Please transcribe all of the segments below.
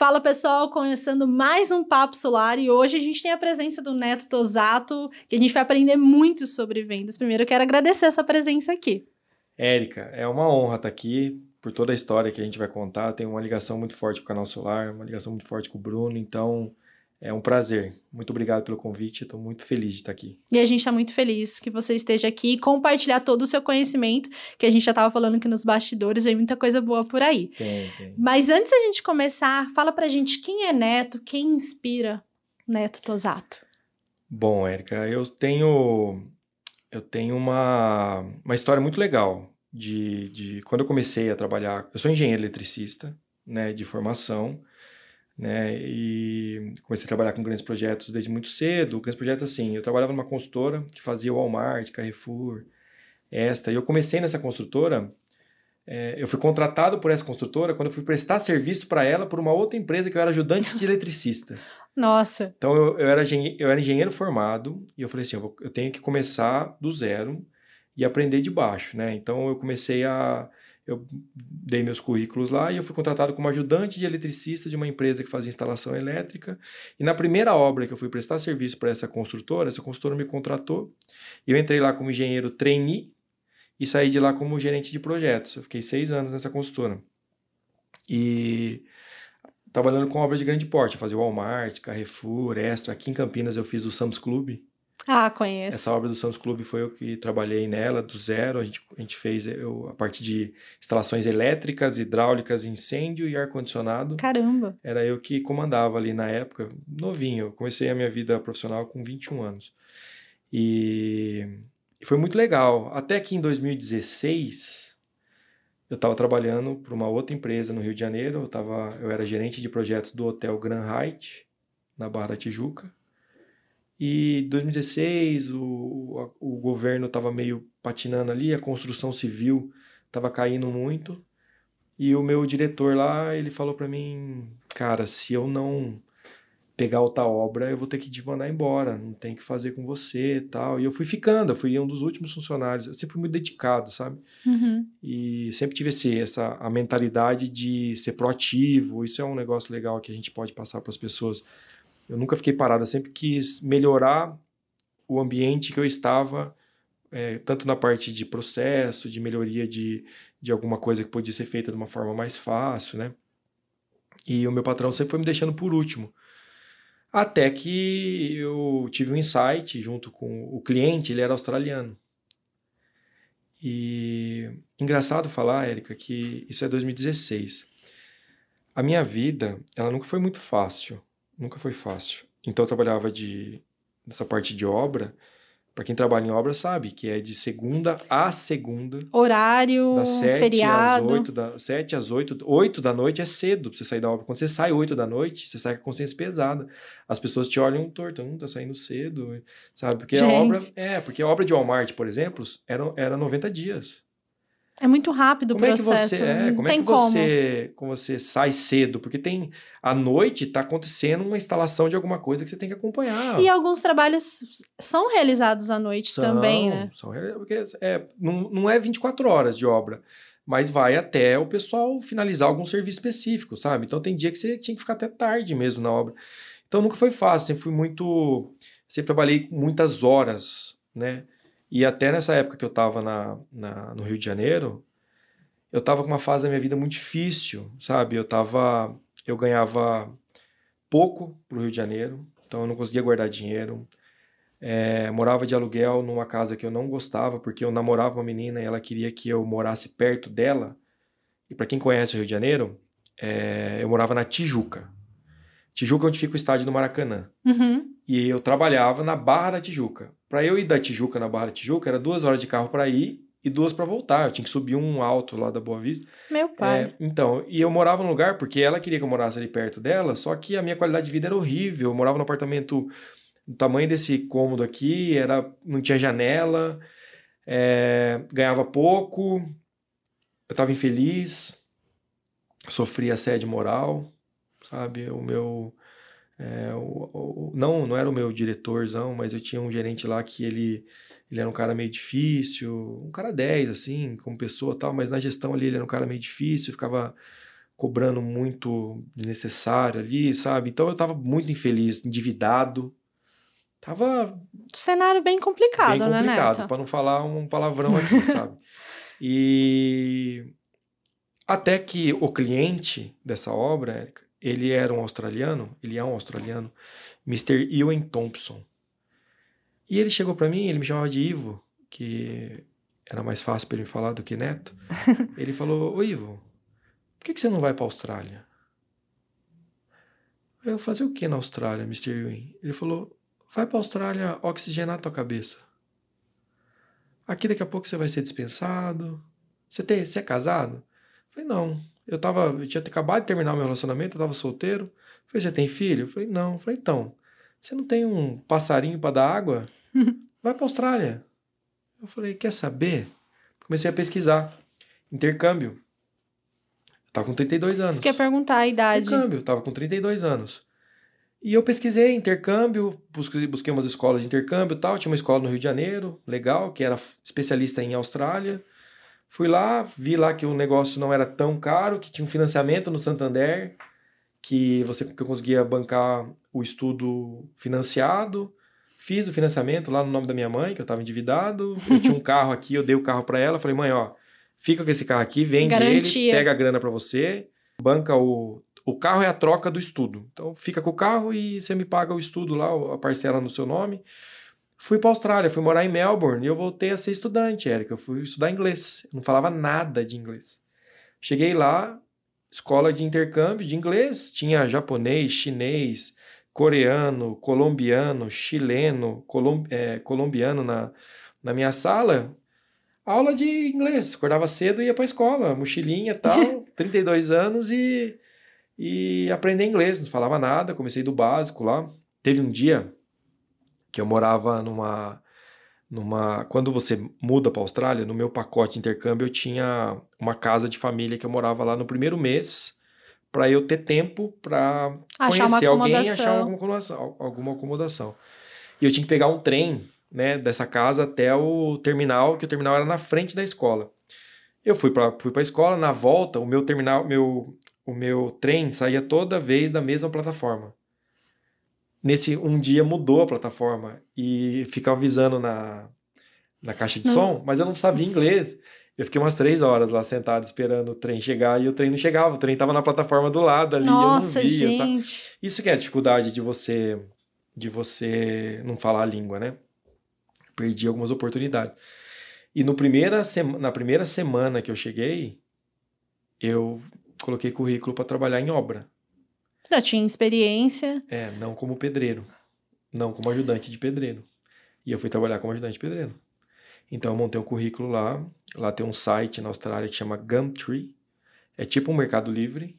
Fala pessoal, começando mais um Papo Solar e hoje a gente tem a presença do Neto Tosato, que a gente vai aprender muito sobre vendas. Primeiro eu quero agradecer essa presença aqui. Érica, é uma honra estar aqui por toda a história que a gente vai contar. Tem uma ligação muito forte com o canal Solar, uma ligação muito forte com o Bruno, então é um prazer. Muito obrigado pelo convite. Estou muito feliz de estar aqui. E a gente está muito feliz que você esteja aqui e compartilhar todo o seu conhecimento, que a gente já estava falando que nos bastidores vem muita coisa boa por aí. Tem, tem. Mas antes da gente começar, fala pra gente quem é Neto, quem inspira Neto Tosato. Bom, Érica, eu tenho eu tenho uma, uma história muito legal de, de quando eu comecei a trabalhar. Eu sou engenheiro eletricista, né, de formação né? E comecei a trabalhar com grandes projetos desde muito cedo. Grandes projetos assim, eu trabalhava numa consultora que fazia Walmart, Carrefour, esta. E eu comecei nessa construtora. É, eu fui contratado por essa construtora quando eu fui prestar serviço para ela por uma outra empresa que eu era ajudante de eletricista. Nossa. Então eu, eu, era, eu era engenheiro formado e eu falei assim, eu, vou, eu tenho que começar do zero e aprender de baixo, né? Então eu comecei a eu dei meus currículos lá e eu fui contratado como ajudante de eletricista de uma empresa que fazia instalação elétrica. E na primeira obra que eu fui prestar serviço para essa construtora, essa construtora me contratou. Eu entrei lá como engenheiro trainee e saí de lá como gerente de projetos. Eu fiquei seis anos nessa construtora. E trabalhando com obras de grande porte, fazia Walmart, Carrefour, Extra. Aqui em Campinas eu fiz o Sam's Club, ah, conheço. Essa obra do Santos Clube foi eu que trabalhei nela, do zero. A gente, a gente fez eu, a parte de instalações elétricas, hidráulicas, incêndio e ar-condicionado. Caramba! Era eu que comandava ali na época, novinho. Eu comecei a minha vida profissional com 21 anos. E, e foi muito legal. Até que em 2016, eu estava trabalhando para uma outra empresa no Rio de Janeiro. Eu, tava, eu era gerente de projetos do Hotel Grand Height, na Barra da Tijuca. E 2016 o, o governo estava meio patinando ali, a construção civil estava caindo muito. E o meu diretor lá, ele falou para mim, cara, se eu não pegar outra obra, eu vou ter que te mandar embora, não tem que fazer com você e tal. E eu fui ficando, eu fui um dos últimos funcionários, eu sempre fui muito dedicado, sabe? Uhum. E sempre tive esse, essa a mentalidade de ser proativo, isso é um negócio legal que a gente pode passar para as pessoas eu nunca fiquei parado, eu sempre quis melhorar o ambiente que eu estava, é, tanto na parte de processo, de melhoria de, de alguma coisa que podia ser feita de uma forma mais fácil, né? E o meu patrão sempre foi me deixando por último. Até que eu tive um insight junto com o cliente, ele era australiano. E engraçado falar, Érica, que isso é 2016. A minha vida, ela nunca foi muito fácil nunca foi fácil. Então eu trabalhava de nessa parte de obra. Para quem trabalha em obra sabe que é de segunda a segunda. Horário, das sete feriado. às oito da sete às oito, oito da noite é cedo para você sair da obra. Quando você sai oito da noite, você sai com a consciência pesada. As pessoas te olham torto, não tá saindo cedo, sabe? Porque Gente. a obra é, porque a obra de Walmart, por exemplo, era era 90 dias. É muito rápido como o processo. É que você, é, como tem é que como. você, como você sai cedo? Porque tem à noite está acontecendo uma instalação de alguma coisa que você tem que acompanhar. E alguns trabalhos são realizados à noite são, também, né? São, porque é, não, não é 24 horas de obra, mas vai até o pessoal finalizar algum serviço específico, sabe? Então tem dia que você tinha que ficar até tarde mesmo na obra. Então nunca foi fácil, sempre fui muito. Sempre trabalhei muitas horas, né? E até nessa época que eu estava na, na, no Rio de Janeiro, eu estava com uma fase da minha vida muito difícil, sabe? Eu tava, eu ganhava pouco pro Rio de Janeiro, então eu não conseguia guardar dinheiro. É, morava de aluguel numa casa que eu não gostava, porque eu namorava uma menina e ela queria que eu morasse perto dela. E para quem conhece o Rio de Janeiro, é, eu morava na Tijuca. Tijuca é onde fica o estádio do Maracanã. Uhum. E eu trabalhava na Barra da Tijuca. Para eu ir da Tijuca na Barra da Tijuca, era duas horas de carro para ir e duas para voltar. Eu tinha que subir um alto lá da Boa Vista. Meu pai. É, então, e eu morava num lugar porque ela queria que eu morasse ali perto dela, só que a minha qualidade de vida era horrível. Eu morava num apartamento do tamanho desse cômodo aqui, era não tinha janela, é, ganhava pouco, eu estava infeliz, sofria assédio moral, sabe? O meu é, o, o, não, não era o meu diretorzão, mas eu tinha um gerente lá que ele, ele era um cara meio difícil, um cara 10, assim, como pessoa tal, mas na gestão ali ele era um cara meio difícil, ficava cobrando muito desnecessário ali, sabe? Então eu tava muito infeliz, endividado. Tava Cenário bem complicado, bem né, complicado, para não falar um palavrão aqui, sabe? E até que o cliente dessa obra, Érica, ele era um australiano, ele é um australiano, Mr. Ewan Thompson. E ele chegou para mim, ele me chamava de Ivo, que era mais fácil para ele falar do que Neto. ele falou: Ô Ivo, por que, que você não vai para Austrália? Eu fazer o que na Austrália, Mr. Ewan? Ele falou: vai para Austrália oxigenar tua cabeça. Aqui daqui a pouco você vai ser dispensado. Você, tem, você é casado? Eu falei, não. Eu, tava, eu tinha acabado de terminar meu relacionamento, eu tava solteiro. Eu falei, você tem filho? Eu falei, não. Eu falei, então, você não tem um passarinho para dar água? Vai para Austrália. Eu falei, quer saber? Comecei a pesquisar. Intercâmbio. Eu tava com 32 anos. Você quer perguntar a idade? Intercâmbio, eu tava com 32 anos. E eu pesquisei intercâmbio, busquei, busquei umas escolas de intercâmbio e tal. Tinha uma escola no Rio de Janeiro, legal, que era especialista em Austrália. Fui lá, vi lá que o negócio não era tão caro, que tinha um financiamento no Santander, que você que eu conseguia bancar o estudo financiado. Fiz o financiamento lá no nome da minha mãe, que eu estava endividado. Eu tinha um carro aqui, eu dei o carro para ela. Falei, mãe, ó, fica com esse carro aqui, vende Garantia. ele, pega a grana para você, banca o. O carro é a troca do estudo. Então fica com o carro e você me paga o estudo lá, a parcela no seu nome. Fui para Austrália, fui morar em Melbourne e eu voltei a ser estudante, Érica. Eu fui estudar inglês. Eu não falava nada de inglês. Cheguei lá, escola de intercâmbio de inglês, tinha japonês, chinês, coreano, colombiano, chileno, colom é, colombiano na, na minha sala. Aula de inglês. Acordava cedo e ia para escola, mochilinha e tal, 32 anos e, e aprender inglês. Não falava nada, comecei do básico lá. Teve um dia que eu morava numa numa quando você muda para Austrália, no meu pacote de intercâmbio eu tinha uma casa de família que eu morava lá no primeiro mês para eu ter tempo para conhecer alguém e achar alguma acomodação, alguma acomodação. E eu tinha que pegar um trem, né, dessa casa até o terminal, que o terminal era na frente da escola. Eu fui para fui para a escola, na volta, o meu terminal, meu o meu trem saía toda vez da mesma plataforma nesse um dia mudou a plataforma e ficava avisando na, na caixa de som, mas eu não sabia inglês. Eu fiquei umas três horas lá sentado esperando o trem chegar e o trem não chegava. O trem tava na plataforma do lado ali. Nossa, eu não via, sabe? gente. Isso que é a dificuldade de você de você não falar a língua, né? Perdi algumas oportunidades. E no primeira sema- na primeira semana que eu cheguei, eu coloquei currículo para trabalhar em obra. Já tinha experiência. É, não como pedreiro. Não como ajudante de pedreiro. E eu fui trabalhar como ajudante de pedreiro. Então eu montei um currículo lá. Lá tem um site na Austrália que chama Gumtree. É tipo um Mercado Livre,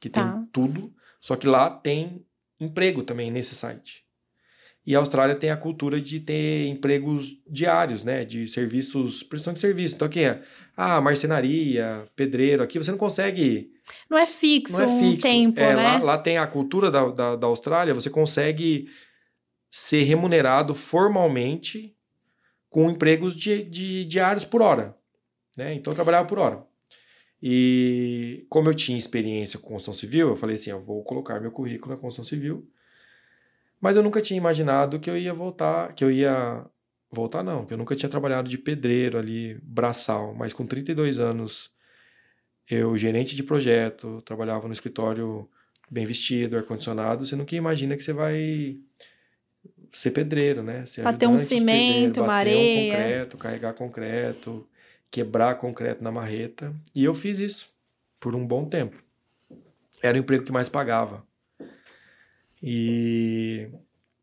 que Tá. tem tudo. Só que lá tem emprego também nesse site. E a Austrália tem a cultura de ter empregos diários, né? De serviços, prestação de serviço. Então, o que é? Ah, marcenaria, pedreiro. Aqui você não consegue Não é fixo, não é um fixo. tempo, É, né? lá, lá tem a cultura da, da, da Austrália, você consegue ser remunerado formalmente com empregos de, de diários por hora. Né? Então eu trabalhava por hora. E como eu tinha experiência com construção civil, eu falei assim: eu vou colocar meu currículo na construção civil. Mas eu nunca tinha imaginado que eu ia voltar, que eu ia voltar não, que eu nunca tinha trabalhado de pedreiro ali, braçal, mas com 32 anos eu, gerente de projeto, trabalhava no escritório bem vestido, ar-condicionado, você nunca imagina que você vai ser pedreiro, né? Ser Bater um pedreiro, cimento, uma areia. um concreto, carregar concreto, quebrar concreto na marreta. E eu fiz isso por um bom tempo. Era o emprego que mais pagava. E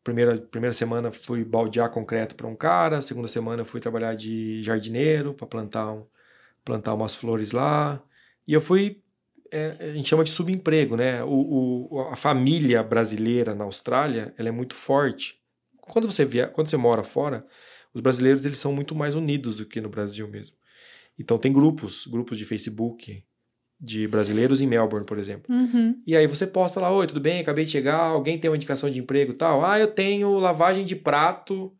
primeira, primeira semana fui baldear concreto para um cara, segunda semana fui trabalhar de jardineiro para plantar, um, plantar umas flores lá. E eu fui, é, a gente chama de subemprego, né? O, o, a família brasileira na Austrália, ela é muito forte. Quando você, via, quando você mora fora, os brasileiros eles são muito mais unidos do que no Brasil mesmo. Então tem grupos, grupos de Facebook de brasileiros em Melbourne, por exemplo. Uhum. E aí você posta lá, oi, tudo bem? Acabei de chegar, alguém tem uma indicação de emprego e tal? Ah, eu tenho lavagem de prato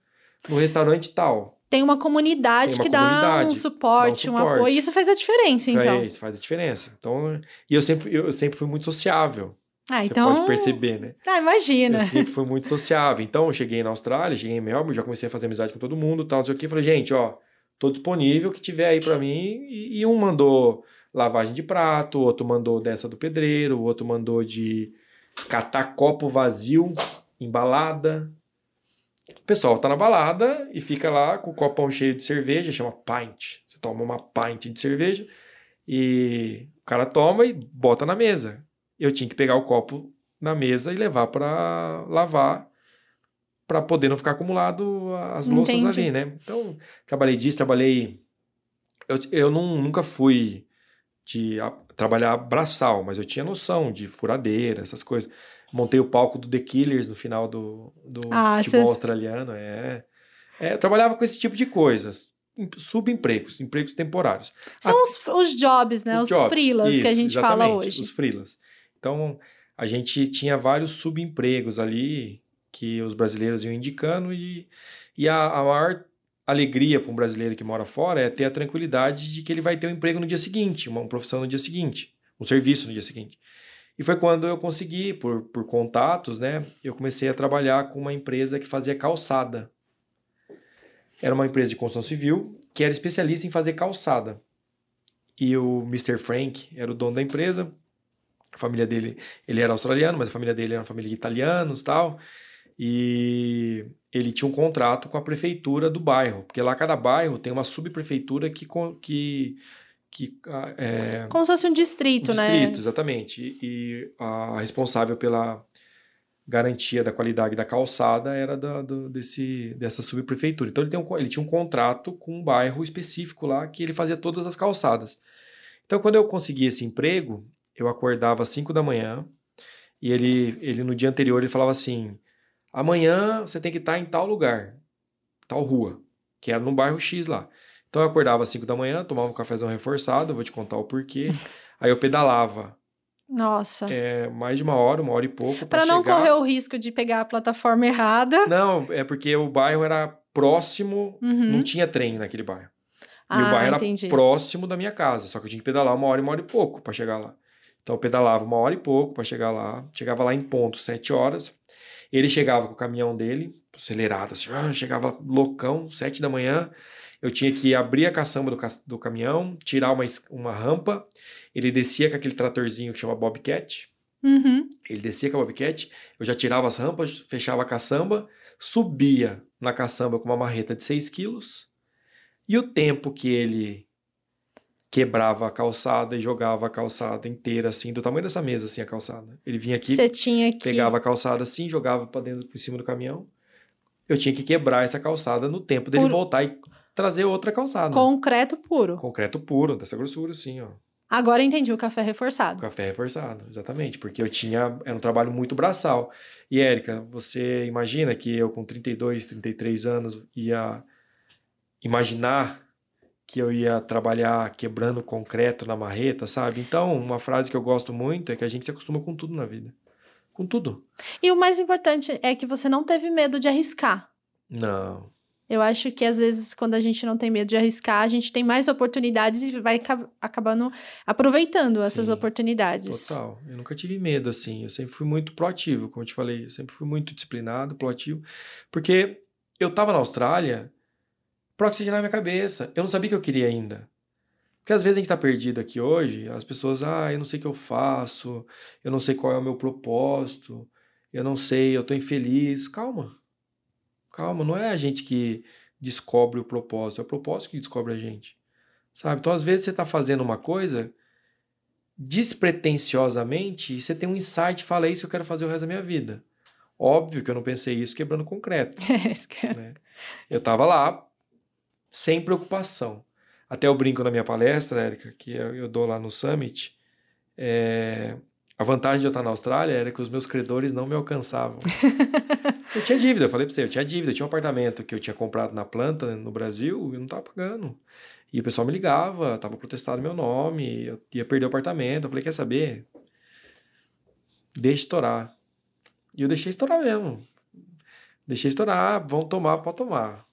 no restaurante tal. Tem uma comunidade Tem uma que dá comunidade, um suporte, dá um um suporte. apoio. Isso faz a diferença, então. Faz, faz a diferença. Então, e eu sempre, eu sempre fui muito sociável. Ah, Você então. pode perceber, né? Ah, imagina. Eu sempre fui muito sociável. Então, eu cheguei na Austrália, cheguei em Melbourne, já comecei a fazer amizade com todo mundo, tal, não sei o quê. Falei, gente, ó, tô disponível, que tiver aí pra mim. E, e um mandou lavagem de prato, o outro mandou dessa do pedreiro, o outro mandou de catar copo vazio, embalada. O pessoal tá na balada e fica lá com o copão cheio de cerveja, chama pint. Você toma uma pint de cerveja e o cara toma e bota na mesa. Eu tinha que pegar o copo na mesa e levar para lavar para poder não ficar acumulado as louças Entendi. ali, né? Então, trabalhei disso, trabalhei eu, eu não, nunca fui de a- trabalhar braçal, mas eu tinha noção de furadeira, essas coisas. Montei o palco do The Killers no final do, do Ah, futebol cê- australiano, é. É, eu trabalhava com esse tipo de coisas, em- subempregos, empregos temporários. São os, os jobs, né? Os, jobs, freelas que a isso, gente fala hoje. Os freelas. Então, a gente tinha vários subempregos ali que os brasileiros iam indicando e, e a, a maior alegria para um brasileiro que mora fora é ter a tranquilidade de que ele vai ter um emprego no dia seguinte, uma, uma profissão no dia seguinte, um serviço no dia seguinte. E foi quando eu consegui, por, por contatos, né? Eu comecei a trabalhar com uma empresa que fazia calçada. Era uma empresa de construção civil que era especialista em fazer calçada. E o Mr. Frank era o dono da empresa. A família dele, ele era australiano, mas a família dele era uma família de italianos tal. E ele tinha um contrato com a prefeitura do bairro, porque lá cada bairro tem uma subprefeitura que, que, que ah, é, Como se fosse um distrito, distrito, né? exatamente. E, a responsável pela garantia da qualidade da calçada era da, do- desse, dessa subprefeitura. Então ele, um ele tinha um contrato com um bairro específico lá que ele fazia todas as calçadas. Então quando eu consegui esse emprego, eu acordava às 5 da manhã e ele, ele no dia anterior ele falava assim: amanhã você tem que estar em tal lugar, tal rua, que era no bairro X lá. Então eu acordava às 5 da manhã, tomava um cafezão reforçado, vou te contar o porquê. Aí eu pedalava Nossa. é, mais de uma hora, uma hora e pouco Pra para não chegar. correr o risco de pegar a plataforma errada. Não, é porque o bairro era próximo, Uhum. não tinha trem naquele bairro. E Ah, o bairro era entendi. próximo da minha casa, só que eu tinha que pedalar uma hora e uma hora e pouco para chegar lá. Então eu pedalava uma hora e pouco para chegar lá, chegava lá em ponto, sete horas. Ele chegava com o caminhão dele, acelerado, assim, ah, chegava loucão, sete da manhã. Eu tinha que abrir a caçamba do, ca- do caminhão, tirar uma, uma rampa. Ele descia com aquele tratorzinho que chama Bobcat. Uhum. Ele descia com a Bobcat, eu já tirava as rampas, fechava a caçamba, subia na caçamba com uma marreta de 6 quilos, e o tempo que ele quebrava a calçada e jogava a calçada inteira, assim, do tamanho dessa mesa, assim, a calçada. Ele vinha aqui, que. pegava a calçada assim, jogava para dentro, por cima do caminhão. Eu tinha que quebrar essa calçada no tempo dele Por- voltar e trazer outra calçada. Concreto puro. Concreto puro, dessa grossura, assim, ó. Agora entendi o café reforçado. Café reforçado, exatamente, porque eu tinha, era um trabalho muito braçal. E Érica, você imagina que eu com 32, 33 anos ia imaginar que eu ia trabalhar quebrando concreto na marreta, sabe? Então, uma frase que eu gosto muito é que a gente se acostuma com tudo na vida. Com tudo. E o mais importante é que você não teve medo de arriscar. Não. Eu acho que às vezes, quando a gente não tem medo de arriscar, a gente tem mais oportunidades e vai ca- acabando aproveitando essas Sim, oportunidades. Total. Eu nunca tive medo, assim. Eu sempre fui muito proativo, como eu te falei. Eu sempre fui muito disciplinado, proativo. Porque eu tava na Austrália pra oxigenar minha cabeça. Eu não sabia o que eu queria ainda. Porque às vezes a gente tá perdido aqui hoje, as pessoas, ah, eu não sei o que eu faço, eu não sei qual é o meu propósito, eu não sei, eu tô infeliz. Calma. Calma, não é a gente que descobre o propósito, é o propósito que descobre a gente. Sabe? Então, às vezes, você tá fazendo uma coisa despretensiosamente e você tem um insight e fala, é isso que eu quero fazer o resto da minha vida. Óbvio que eu não pensei isso quebrando concreto. É né? Eu tava lá sem preocupação. Até eu brinco na minha palestra, Érica, que eu, dou lá no Summit, é, a vantagem de eu estar na Austrália era que os meus credores não me alcançavam. eu tinha dívida, eu falei pra você, eu tinha dívida, eu tinha um apartamento que eu tinha comprado na planta no Brasil e não tava pagando. E o pessoal me ligava, tava protestado meu nome, eu ia perder o apartamento. Eu falei, quer saber? Deixa estourar. E eu deixei estourar mesmo. Deixei estourar, vão tomar, pode tomar.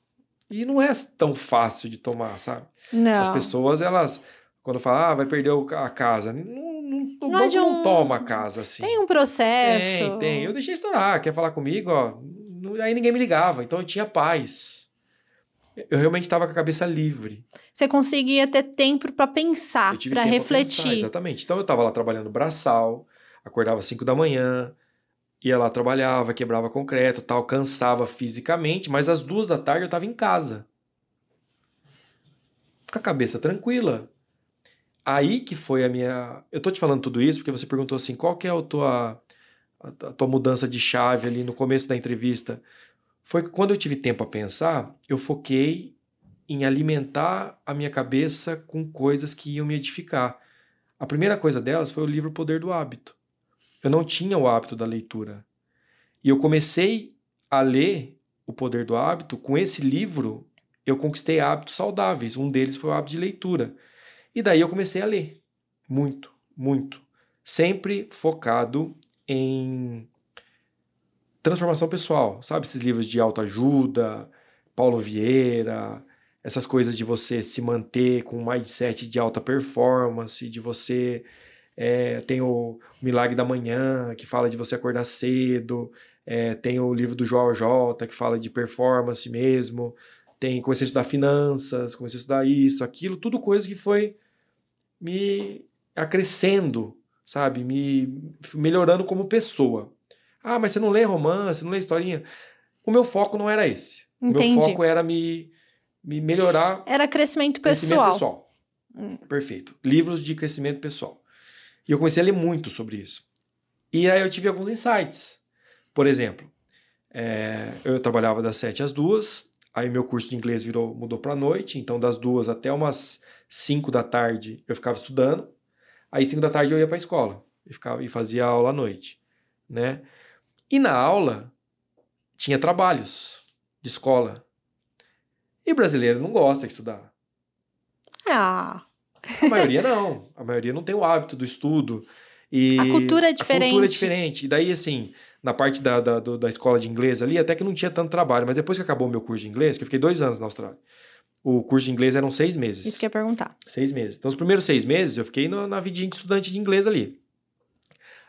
E não é tão fácil de tomar, sabe? Não. As pessoas, elas, quando falam, ah, vai perder a casa, não, não, Não é de não um- toma a casa assim. Tem um processo. Tem, tem. Eu deixei estourar. Quer falar comigo, ó? Aí ninguém me ligava, então eu tinha paz. Eu realmente estava com a cabeça livre. Você conseguia ter tempo pra pensar, pra refletir. pensar, exatamente. Então eu estava lá trabalhando braçal, acordava às 5 da manhã, ia lá, trabalhava, quebrava concreto, tal, cansava fisicamente, mas às duas da tarde eu estava em casa. Com a cabeça tranquila. Aí que foi a minha. Eu tô te falando tudo isso porque você perguntou assim: qual que é a tua, a tua mudança de chave ali no começo da entrevista? Foi que quando eu tive tempo a pensar, eu foquei em alimentar a minha cabeça com coisas que iam me edificar. A primeira coisa delas foi o livro Poder do Hábito. Eu não tinha o hábito da leitura. E eu comecei a ler O Poder do Hábito. Com esse livro, eu conquistei hábitos saudáveis. Um deles foi o hábito de leitura. E daí eu comecei a ler. Muito, muito. Sempre focado em transformação pessoal. Sabe esses livros de autoajuda, Paulo Vieira, essas coisas de você se manter com um mindset de alta performance, de você. é, tem o Milagre da Manhã, que fala de você acordar cedo. é, tem o livro do João J, que fala de performance mesmo. Tem, comecei a estudar finanças, comecei a estudar isso, aquilo, tudo coisa que foi me acrescendo, sabe? Me melhorando como pessoa. Ah, mas você não lê romance, não lê historinha. O meu foco não era esse. O Entendi. meu foco era me, me melhorar Era crescimento Crescimento pessoal. pessoal. Hum. Perfeito. Livros de crescimento pessoal. E eu comecei a ler muito sobre isso. E aí eu tive alguns insights. Por exemplo, é, eu trabalhava das 7 às 2, aí meu curso de inglês virou, mudou para noite, então das 2 até umas 5 da tarde eu ficava estudando. Aí 5 da tarde eu ia para a escola e, ficava, e fazia aula à noite. Né? E na aula tinha trabalhos de escola. E brasileiro não gosta de estudar. Ah, A maioria não. A maioria não tem o hábito do estudo. E A cultura é A cultura é diferente. diferente. E daí, assim, na parte da, da, da escola de inglês ali, até que não tinha tanto trabalho. Mas depois que acabou o meu curso de inglês, que eu fiquei dois anos na Austrália, o curso de inglês eram seis meses. isso que eu ia perguntar. Seis meses. Então, os primeiros seis meses, eu fiquei no- na vidinha de estudante de inglês ali.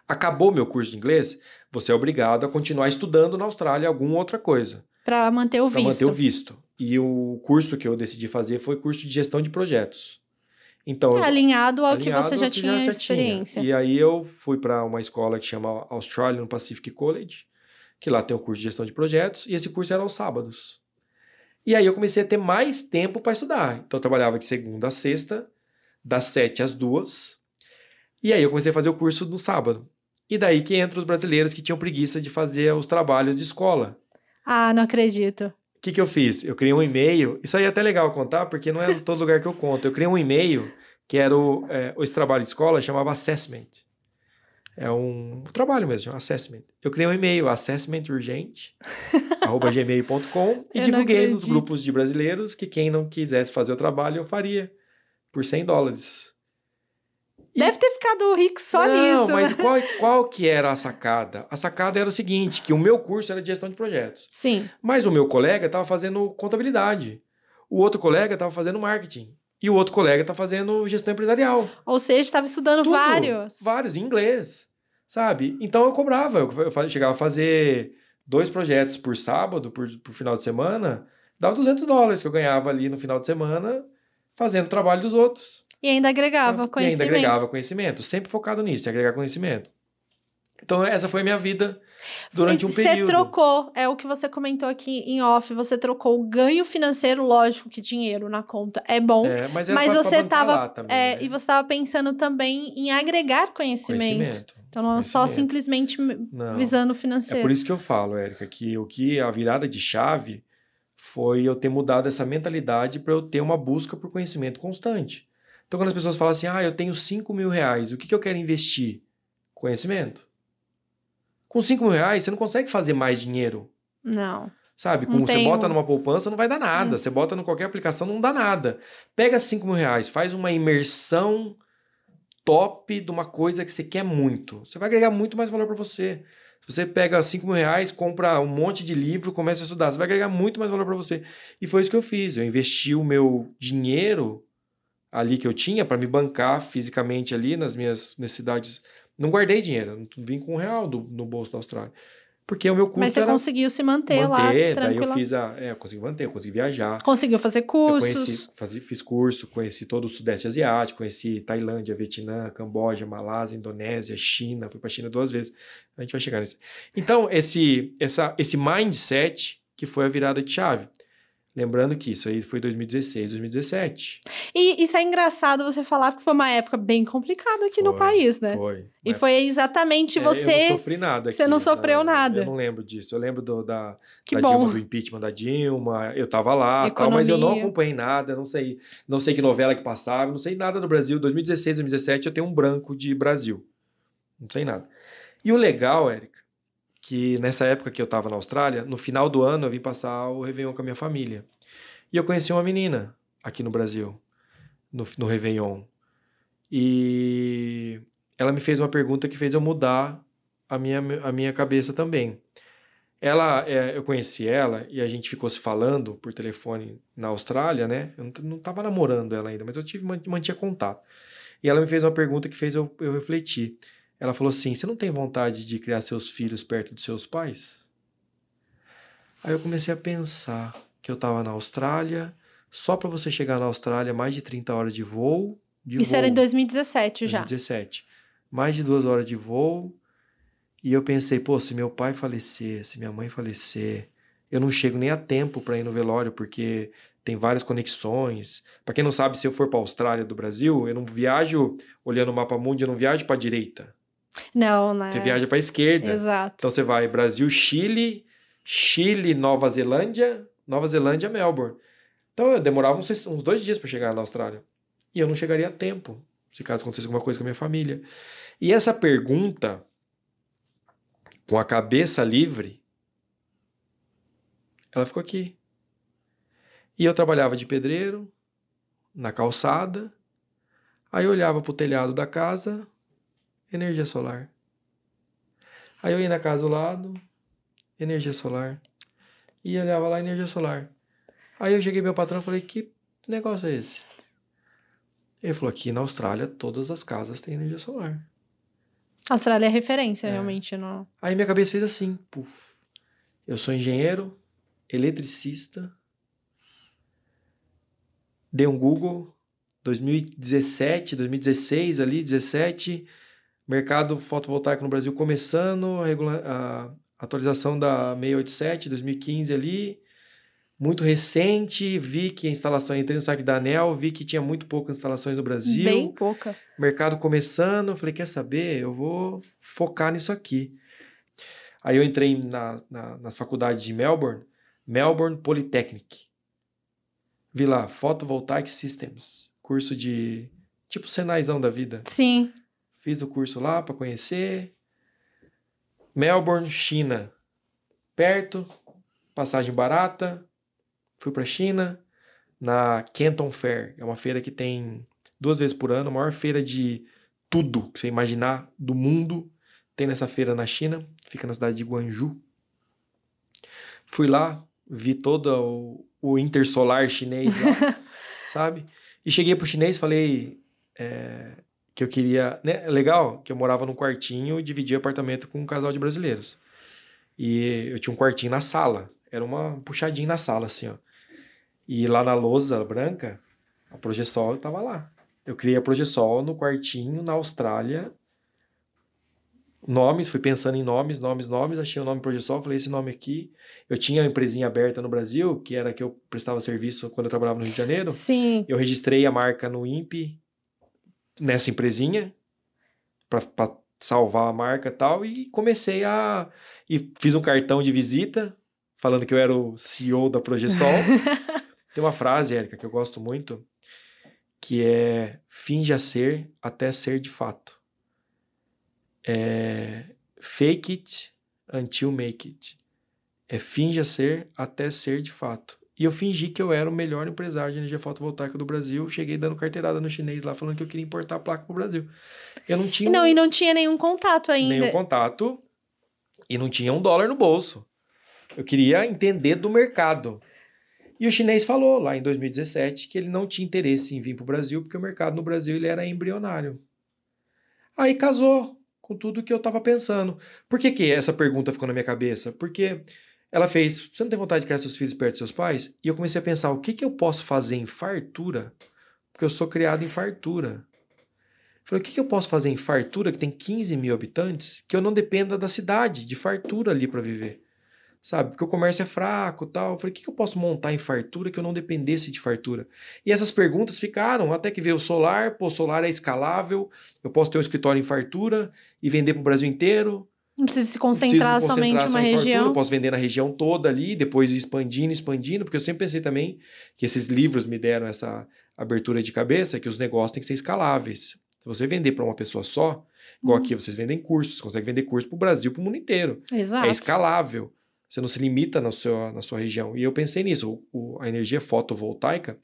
Acabou meu curso de inglês, você é obrigado a continuar estudando na Austrália alguma outra coisa Pra manter o para visto. manter o visto. E o curso que eu decidi fazer foi curso de gestão de projetos. Então, É alinhado ao que alinhado você já que tinha experiência. E aí eu fui para uma escola que chama Australian Pacific College, que lá tem o curso de gestão de projetos, e esse curso era aos sábados. E aí eu comecei a ter mais tempo para estudar. Então eu trabalhava de segunda a sexta, das sete às duas. E aí eu comecei a fazer o curso no sábado. E daí que entra os brasileiros que tinham preguiça de fazer os trabalhos de escola. Ah, não acredito. O que, que eu fiz? Eu criei um e-mail. Isso aí é até legal contar, porque não é todo lugar que eu conto. Eu criei um e-mail que era o, é, esse trabalho de escola, chamava Assessment. É um, trabalho mesmo, chama Assessment. Eu criei um e-mail, assessmenturgente.gmail.com e Eu divulguei nos grupos de brasileiros que quem não quisesse fazer o trabalho, eu faria por 100 dólares. E- Deve ter ficado rico só não, nisso. mas né? qual, qual que era a sacada? A sacada era o seguinte, que o meu curso era de gestão de projetos. Sim. Mas o meu colega estava fazendo contabilidade. O outro colega estava fazendo marketing. E o outro colega está fazendo gestão empresarial. Ou seja, estava estudando Tudo. vários. Vários, em inglês. Sabe? Então eu cobrava. Eu, chegava a fazer dois projetos por sábado, por, por final de semana. Dava 200 dólares que eu ganhava ali no final de semana fazendo o trabalho dos outros. E ainda agregava conhecimento. E ainda agregava conhecimento. Sempre focado nisso, em agregar conhecimento. Então essa foi a minha vida durante um Você período. trocou, é o que você comentou aqui em off, você trocou o ganho financeiro, lógico que dinheiro na conta é bom, É, mas mas pra- você bancar tava, lá também, é, né? e você estava pensando também em agregar conhecimento. conhecimento. Então não é só Conhecimento. simplesmente m- Não. visando o É financeiro. por isso que eu falo, Érica, que o que a virada de chave foi eu ter mudado essa mentalidade para eu ter uma busca por conhecimento constante. Então, quando as pessoas falam assim, ah, eu tenho 5 mil reais, o que, que eu quero investir? Conhecimento. Com 5 mil reais, você não consegue fazer mais dinheiro. Não. Sabe? Não Com, você bota um- numa poupança, não vai dar nada. Hum. Você bota em qualquer aplicação, não dá nada. Pega 5 mil reais, faz uma imersão top de uma coisa que você quer muito. Você vai agregar muito mais valor para você. Se você pega 5 mil reais, compra um monte de livro, começa a estudar, você vai agregar muito mais valor para você. E foi isso que eu fiz. Eu investi o meu dinheiro ali que eu tinha para me bancar fisicamente ali nas minhas necessidades. Não guardei dinheiro, não vim com um real do, no bolso da Austrália. Porque o meu custo Mas você era conseguiu se manter, lá, manter, daí eu fiz a... É, eu consegui manter, eu consegui viajar. Conseguiu fazer cursos. conheci, fazi- fiz curso, conheci todo o Sudeste Asiático, conheci Tailândia, Vietnã, Camboja, Malásia, Indonésia, China, fui para China duas vezes. A gente vai chegar nisso. Então, esse, essa, esse mindset que foi a virada de chave. Lembrando que isso aí foi 2016, 2017. E isso é engraçado você falar, porque foi uma época bem complicada aqui no Foi, país, né? Foi. E foi exatamente é, você. Eu não sofri nada. você aqui, não sofreu nada. Eu não lembro disso. Eu lembro do, da, da. Dilma, do impeachment da Dilma. Eu tava lá, tal, mas eu não acompanhei nada. Não sei, não sei que novela que passava, não sei nada do Brasil. 2016, 2017, eu tenho um branco de Brasil. Não sei nada. E o legal, Érica, que nessa época que eu tava na Austrália, no final do ano eu vim passar o Réveillon com a minha família. E eu conheci uma menina aqui no Brasil, no, no Réveillon. E ela me fez uma pergunta que fez eu mudar a minha, a minha cabeça também. Ela, é, eu conheci ela e a gente ficou se falando por telefone na Austrália, né? Eu não, t- não tava namorando ela ainda, mas eu tive, man- mantinha contato. E ela me fez uma pergunta que fez eu, eu refletir. Ela falou assim: Você não tem vontade de criar seus filhos perto dos seus pais? Aí eu comecei a pensar que eu tava na Austrália, só para você chegar na Austrália, mais de 30 horas de voo. De Isso voo. era em 2017 já. 2017. Mais de duas horas de voo. E eu pensei, pô, se meu pai falecer, se minha mãe falecer, eu não chego nem a tempo para ir no velório, porque tem várias conexões. Para quem não sabe, se eu for para Austrália do Brasil, eu não viajo olhando o mapa mundo, eu não viajo para direita. Não, né? Você viaja para esquerda. Exato. Então você vai Brasil, Chile, Chile, Nova Zelândia, Nova Zelândia, Melbourne. Então eu demorava uns, uns dois dias para chegar na Austrália. E eu não chegaria a tempo, se caso acontecesse alguma coisa com a minha família. E essa pergunta, com a cabeça livre, ela ficou aqui. E eu trabalhava de pedreiro, na calçada, aí eu olhava pro telhado da casa, energia solar. Aí eu ia na casa do lado, energia solar. E olhava lá, energia solar. Aí eu cheguei meu patrão e falei, que negócio é esse? Ele falou, aqui na Austrália todas as casas têm energia solar. A Austrália é referência, É. realmente. No... Aí minha cabeça fez assim, puf. Eu sou engenheiro, eletricista. Dei um Google, 2017, 2016 ali, 17, mercado fotovoltaico no Brasil começando, a, atualização da 687, 2015 ali, muito recente, vi que a instalação, entrei no site da ANEL, vi que tinha muito poucas instalações no Brasil Bem pouca. mercado começando, falei, quer saber? Eu vou focar nisso aqui. Aí eu entrei na, na- nas faculdades de Melbourne, Melbourne Polytechnic. Vi lá, Photovoltaic Systems, curso de tipo Senaizão da vida. Sim. Fiz o curso lá para conhecer. Melbourne, China. Perto, passagem barata. Fui para China na Canton Fair, é uma feira que tem duas vezes por ano, a maior feira de tudo que você imaginar do mundo. Tem nessa feira na China, fica na cidade de Guangzhou. Fui lá, vi todo o, o intersolar chinês lá, sabe? E cheguei pro chinês e falei é, que eu queria. Né, legal que eu morava num quartinho e dividia apartamento com um casal de brasileiros. E eu tinha um quartinho na sala. Era uma puxadinha na sala, assim, ó. E lá na lousa branca, a Progesol tava lá. Eu criei a Progesol no quartinho na Austrália. Nomes, fui pensando em nomes, nomes, nomes, achei o nome Progesol, falei esse nome aqui. Eu tinha uma empresinha aberta no Brasil, que era que eu prestava serviço quando eu trabalhava no Rio de Janeiro. Sim. Eu registrei a marca no INPE nessa empresinha para salvar a marca e tal e comecei a e fiz um cartão de visita falando que eu era o CEO da Progesol. Tem uma frase, Érica, que eu gosto muito, que é finja ser até ser de fato. É fake it until make it. É finja ser até ser de fato. E eu fingi que eu era o melhor empresário de energia fotovoltaica do Brasil. Cheguei dando carteirada no chinês lá, falando que eu queria importar a placa pro Brasil. Eu não tinha Não, um- e não tinha nenhum contato ainda. nenhum contato. E não tinha um dólar no bolso. Eu queria entender do mercado. E o chinês falou lá em 2017 que ele não tinha interesse em vir para o Brasil, porque o mercado no Brasil ele era embrionário. Aí casou com tudo que eu estava pensando. Por que, que essa pergunta ficou na minha cabeça? Porque ela fez: Você não tem vontade de criar seus filhos perto dos seus pais? E eu comecei a pensar: o que, que eu posso fazer em fartura? Porque eu sou criado em fartura. Falei, o que, que eu posso fazer em fartura, que tem 15 mil habitantes, que eu não dependa da cidade, de fartura ali para viver? sabe? Porque o comércio é fraco tal. Falei, o que, que eu posso montar em fartura que eu não dependesse de fartura? E essas perguntas ficaram, até que veio o solar, pô, solar é escalável, eu posso ter um escritório em fartura e vender para o Brasil inteiro. Não precisa se concentrar, somente em uma região. Fartura, eu posso vender na região toda ali, depois expandindo, expandindo, porque eu sempre pensei também que esses livros me deram essa abertura de cabeça, que os negócios têm que ser escaláveis. Se você vender para uma pessoa só, igual hum. aqui vocês vendem cursos, você consegue vender curso para o Brasil, para o mundo inteiro. Exato. É escalável. Você não se limita na sua, na sua região. E eu pensei nisso. O, o, a energia fotovoltaica,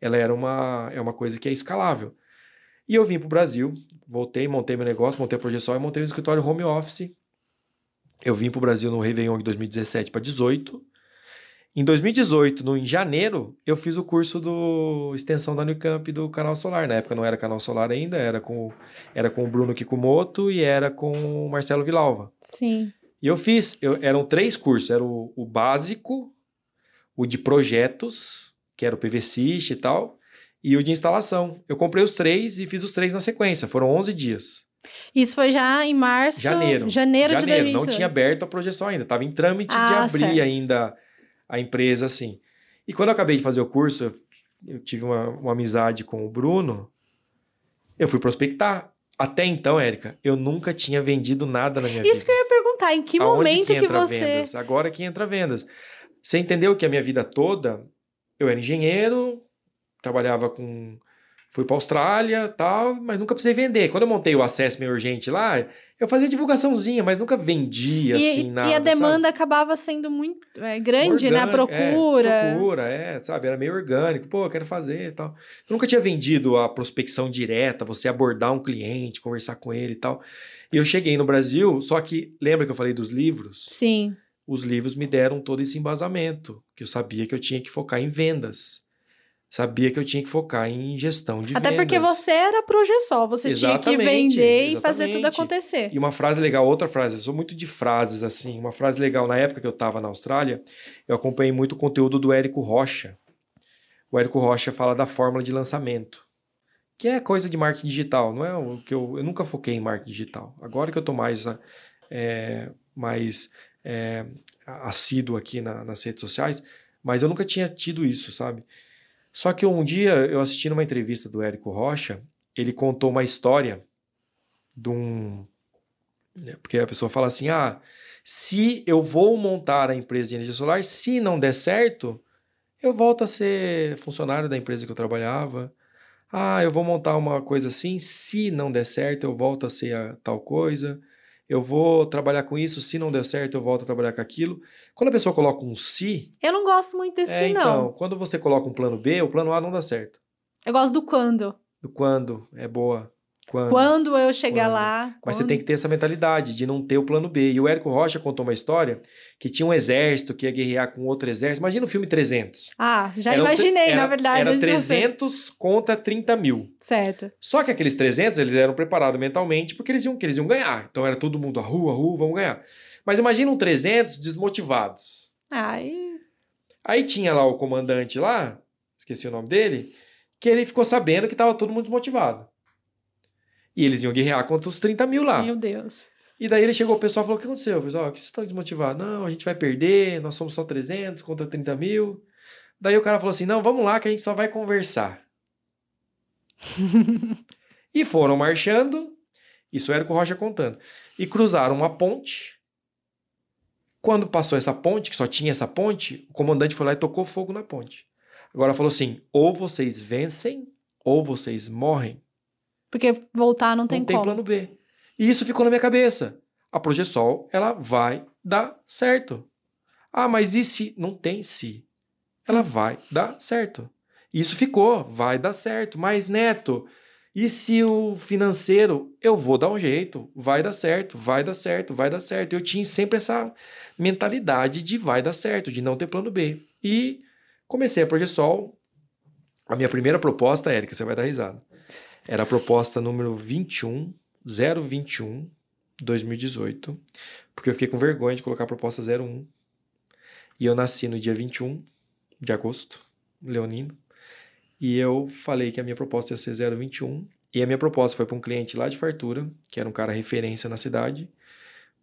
ela era uma, é uma coisa que é escalável. E eu vim para o Brasil, voltei, montei meu negócio, montei a projeção e montei um escritório home office. Eu vim para o Brasil no Réveillon de 2017 para 2018. Em 2018, no, em janeiro, eu fiz o curso do extensão da Unicamp do canal solar. Na época não era canal solar ainda, era com, era com o Bruno Kikumoto e era com o Marcelo Vilalva. Sim. E eu fiz, eu, eram três cursos, era o, o, básico, o de projetos, que era o PVSys e tal, e o de instalação. Eu comprei os três e fiz os três na sequência, foram 11 dias. Isso foi já em março? Janeiro. Janeiro, de 2018. Não tinha aberto a projeção ainda, estava em trâmite ah, de abrir certo. ainda a empresa, assim. E quando eu acabei de fazer o curso, eu, eu tive uma, uma amizade com o Bruno, eu fui prospectar. Até então, Érica, eu nunca tinha vendido nada na minha Isso vida. Isso que eu ia perguntar, em que Aonde momento que, que você... Vendas? Agora que entra vendas. Você entendeu que a minha vida toda, eu era engenheiro, trabalhava com fui para Austrália tal, mas nunca precisei vender. Quando eu montei o Assessment Urgente lá, eu fazia divulgaçãozinha, mas nunca vendia e, assim nada. E a demanda sabe? acabava sendo muito é, grande, né? A procura. É, procura, é, sabe? Era meio orgânico. Pô, eu quero fazer e tal. Eu nunca tinha vendido a prospecção direta, você abordar um cliente, conversar com ele e tal. E eu cheguei no Brasil, só que lembra que eu falei dos livros? Sim. Os livros me deram todo esse embasamento, que eu sabia que eu tinha que focar em vendas sabia que eu tinha que focar em gestão de Até vendas. porque você era projeção, você exatamente, tinha que vender exatamente. e fazer tudo acontecer. E uma frase legal, outra frase, eu sou muito de frases assim, uma frase legal, na época que eu estava na Austrália, eu acompanhei muito o conteúdo do Érico Rocha. O Érico Rocha fala da fórmula de lançamento, que é coisa de marketing digital, não é o que eu, eu nunca foquei em marketing digital. Agora que eu estou mais, é, mais é, assíduo aqui na, nas redes sociais, mas eu nunca tinha tido isso, sabe? Só que um dia eu assisti numa entrevista do Érico Rocha, ele contou uma história de um. Né, porque a pessoa fala assim: ah, se eu vou montar a empresa de energia solar, se não der certo, eu volto a ser funcionário da empresa que eu trabalhava. Ah, eu vou montar uma coisa assim, se não der certo, eu volto a ser a tal coisa eu vou trabalhar com isso, se não der certo, eu volto a trabalhar com aquilo. Quando a pessoa coloca um se. Eu não gosto muito desse é, não. Então, quando você coloca um plano B, o plano A não dá certo. Eu gosto do quando. Do quando, é boa. Quando, quando eu chegar quando. lá. Mas quando... você tem que ter essa mentalidade de não ter o plano B. E o Érico Rocha contou uma história que tinha um exército que ia guerrear com outro exército. Imagina o filme 300. Ah, já era imaginei, era, na verdade. Era 300 contra 30 mil. Certo. Só que aqueles 300 eles eram preparados mentalmente porque eles iam, que eles iam ganhar. Então era todo mundo a rua, a rua, vamos ganhar. Mas imagina um 300 desmotivados. Ai. Aí tinha lá o comandante lá, esqueci o nome dele, que ele ficou sabendo que estava todo mundo desmotivado. E eles iam guerrear contra os 30 mil lá. Meu Deus. E daí ele chegou, o pessoal falou: O que aconteceu, pessoal? que vocês estão desmotivados? Não, a gente vai perder, nós somos só 300 contra 30 mil. Daí o cara falou assim: Não, vamos lá que a gente só vai conversar. e foram marchando, isso era com o Rocha contando, e cruzaram uma ponte. Quando passou essa ponte, que só tinha essa ponte, o comandante foi lá e tocou fogo na ponte. Agora falou assim: ou vocês vencem, ou vocês morrem. Porque voltar não tem como. Não tem plano B. E isso ficou na minha cabeça. A Progesol, ela vai dar certo. Ah, mas e se? Não tem se. Ela vai dar certo. Isso ficou, vai dar certo. Mas, Neto, E se o financeiro, eu vou dar um jeito, vai dar certo, vai dar certo, vai dar certo. Eu tinha sempre essa mentalidade de vai dar certo, de não ter plano B. E comecei a Progesol. A minha primeira proposta, Érica, você vai dar risada. Era a proposta número 21, 021, 2018, porque eu fiquei com vergonha de colocar a proposta 01. E eu nasci no dia 21 de agosto, leonino. E eu falei que a minha proposta ia ser 021. E a minha proposta foi para um cliente lá de Fartura, que era um cara referência na cidade,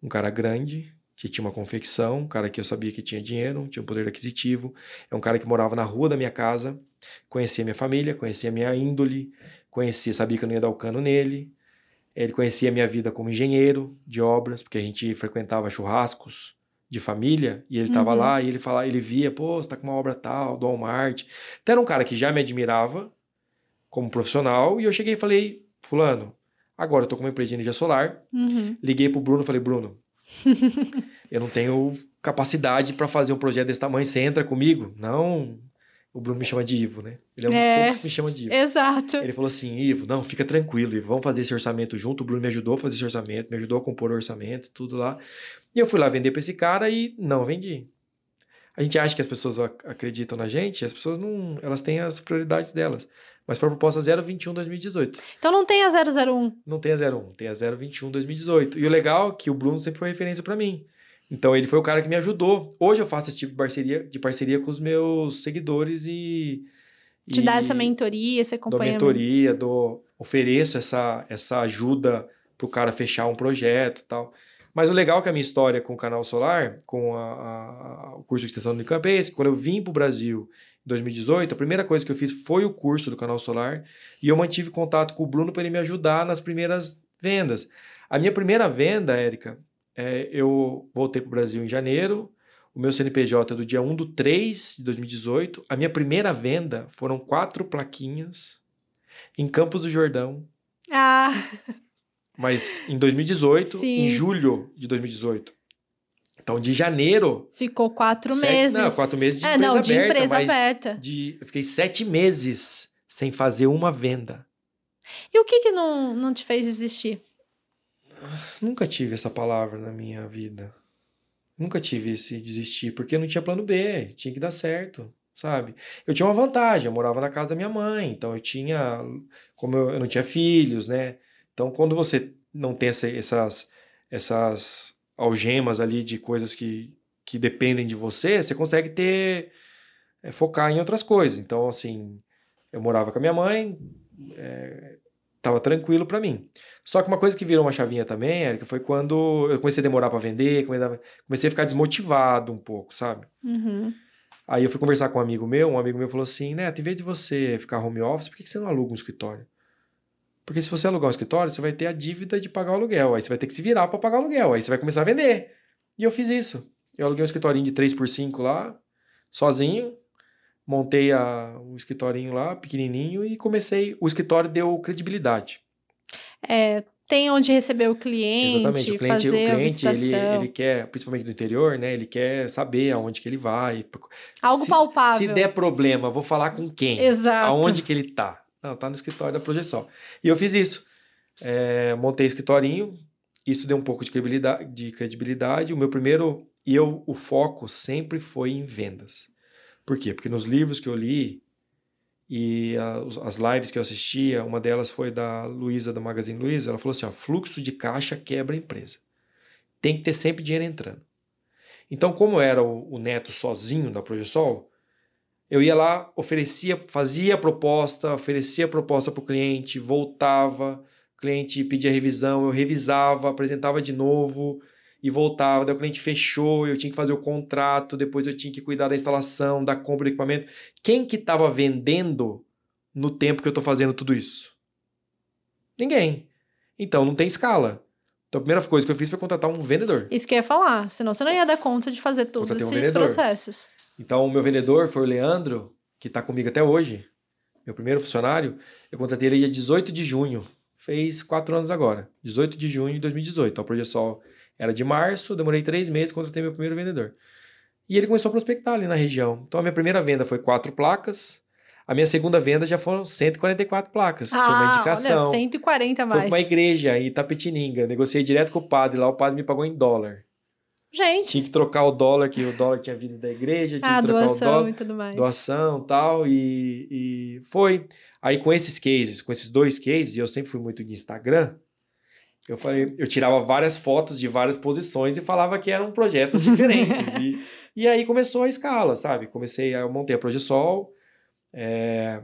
um cara grande, que tinha uma confecção, um cara que eu sabia que tinha dinheiro, tinha um poder aquisitivo. É um cara que morava na rua da minha casa, conhecia minha família, conhecia minha índole, conhecia, sabia que eu não ia dar o cano nele. Ele conhecia minha vida como engenheiro de obras, porque a gente frequentava churrascos, de família, e ele estava uhum. lá e ele falava, ele via, pô, você tá com uma obra tal, do Walmart. Então era um cara que já me admirava como profissional, e eu cheguei e falei, fulano, agora eu tô com uma empresa de energia solar. Uhum. Liguei pro Bruno e falei, Bruno, eu não tenho capacidade para fazer um projeto desse tamanho, você entra comigo? Não, o Bruno me chama de Ivo, né? Ele é um dos é, poucos que me chama de Ivo. Exato. Ele falou assim: Ivo, não, fica tranquilo, Ivo, vamos fazer esse orçamento junto. O Bruno me ajudou a fazer esse orçamento, me ajudou a compor o orçamento, tudo lá. E eu fui lá vender para esse cara e não vendi. A gente acha que as pessoas acreditam na gente, as pessoas não. Elas têm as prioridades delas. Mas foi a proposta 021 2018. Então não tem a 001. Não tem a 01, tem a 021 2018. E o legal é que o Bruno sempre foi referência para mim. Então ele foi o cara que me ajudou. Hoje eu faço esse tipo de parceria, de parceria com os meus seguidores e. Te e dá essa mentoria, esse acompanhamento. Dou mentoria, dou, ofereço essa, essa ajuda pro cara fechar um projeto e tal. Mas o legal é que a minha história com o canal Solar, com a, a, o curso de extensão do Unicamp, é esse. Quando eu vim para o Brasil em 2018, a primeira coisa que eu fiz foi o curso do canal Solar e eu mantive contato com o Bruno para ele me ajudar nas primeiras vendas. A minha primeira venda, Érica, é, eu voltei para o Brasil em janeiro. O meu CNPJ é do dia 1 do 3 de 2018. A minha primeira venda foram quatro plaquinhas em Campos do Jordão. Ah! Mas em 2018, Sim. em julho de 2018. Então, de janeiro. Ficou quatro sete, meses. Não, quatro meses de é, empresa não, de aberta. Empresa aberta. De, eu fiquei sete meses sem fazer uma venda. E o que, que não, não te fez desistir? Nunca tive essa palavra na minha vida. Nunca tive esse desistir, porque não tinha plano B, tinha que dar certo, sabe? Eu tinha uma vantagem, eu morava na casa da minha mãe, então eu tinha, como eu, eu não tinha filhos, né? Então quando você não tem essa, essas, essas algemas ali de coisas que, que dependem de você, você consegue ter, é, focar em outras coisas. Então, assim, eu morava com a minha mãe, é, tava tranquilo para mim. Só que uma coisa que virou uma chavinha também, Érica, foi quando eu comecei a demorar para vender, comecei a ficar desmotivado um pouco, sabe? Uhum. Aí eu fui conversar com um amigo meu, um amigo meu falou assim, Neto, em vez de você ficar home office, por que você não aluga um escritório? Porque se você alugar um escritório, você vai ter a dívida de pagar o aluguel, aí você vai ter que se virar para pagar o aluguel, aí você vai começar a vender. E eu fiz isso. Eu aluguei um escritorinho de 3 por 5 lá, sozinho, montei a, um escritorinho lá, pequenininho, e comecei. O escritório deu credibilidade. É, tem onde receber o cliente, Exatamente. O cliente, fazer o cliente ele, ele quer, principalmente do interior, né? Ele quer saber aonde que ele vai. Algo se, palpável. Se der problema, vou falar com quem? Exato. Aonde que ele tá? Não, tá no escritório da projeção. E eu fiz isso. É, montei escritorinho, isso deu um pouco de credibilidade, de credibilidade. O meu primeiro, e eu, o foco sempre foi em vendas. Por quê? Porque nos livros que eu li e a, as lives que eu assistia, uma delas foi da Luísa, do Magazine Luiza, ela falou assim, ó, fluxo de caixa quebra a empresa. Tem que ter sempre dinheiro entrando. Então, como era o, o neto sozinho da Progesol, eu ia lá, oferecia, fazia a proposta, oferecia a proposta para o cliente, voltava, o cliente pedia revisão, eu revisava, apresentava de novo, e voltava, daí o cliente fechou, eu tinha que fazer o contrato, depois eu tinha que cuidar da instalação, da compra do equipamento. Quem que estava vendendo no tempo que eu estou fazendo tudo isso? Ninguém. Então não tem escala. Então a primeira coisa que eu fiz foi contratar um vendedor. Isso que eu ia falar, senão você não ia dar conta de fazer todos esses processos. Então o meu vendedor foi o Leandro, que está comigo até hoje, meu primeiro funcionário. Eu contratei ele dia 18 de junho, fez quatro anos agora, 18 de junho de 2018. Então, o Projeção era de março, demorei três meses, contratei meu primeiro vendedor. E ele começou a prospectar ali na região. Então a minha primeira venda foi quatro placas. A minha segunda venda já foram 144 placas. Ah, foi uma indicação. Olha, 140 a Foi mais. pra uma igreja em Itapetininga. Negociei direto com o padre lá, o padre me pagou em dólar. Gente, Tinha que trocar o dólar, que o dólar tinha vindo da igreja, tinha a que trocar o doação dólar. e tudo mais. doação tal, e, e foi. Aí com esses cases, com esses dois cases, e eu sempre fui muito de Instagram, eu falei, eu tirava várias fotos de várias posições e falava que eram projetos diferentes. e, e aí começou a escala, sabe? Comecei, a- eu montei a Progesol, é,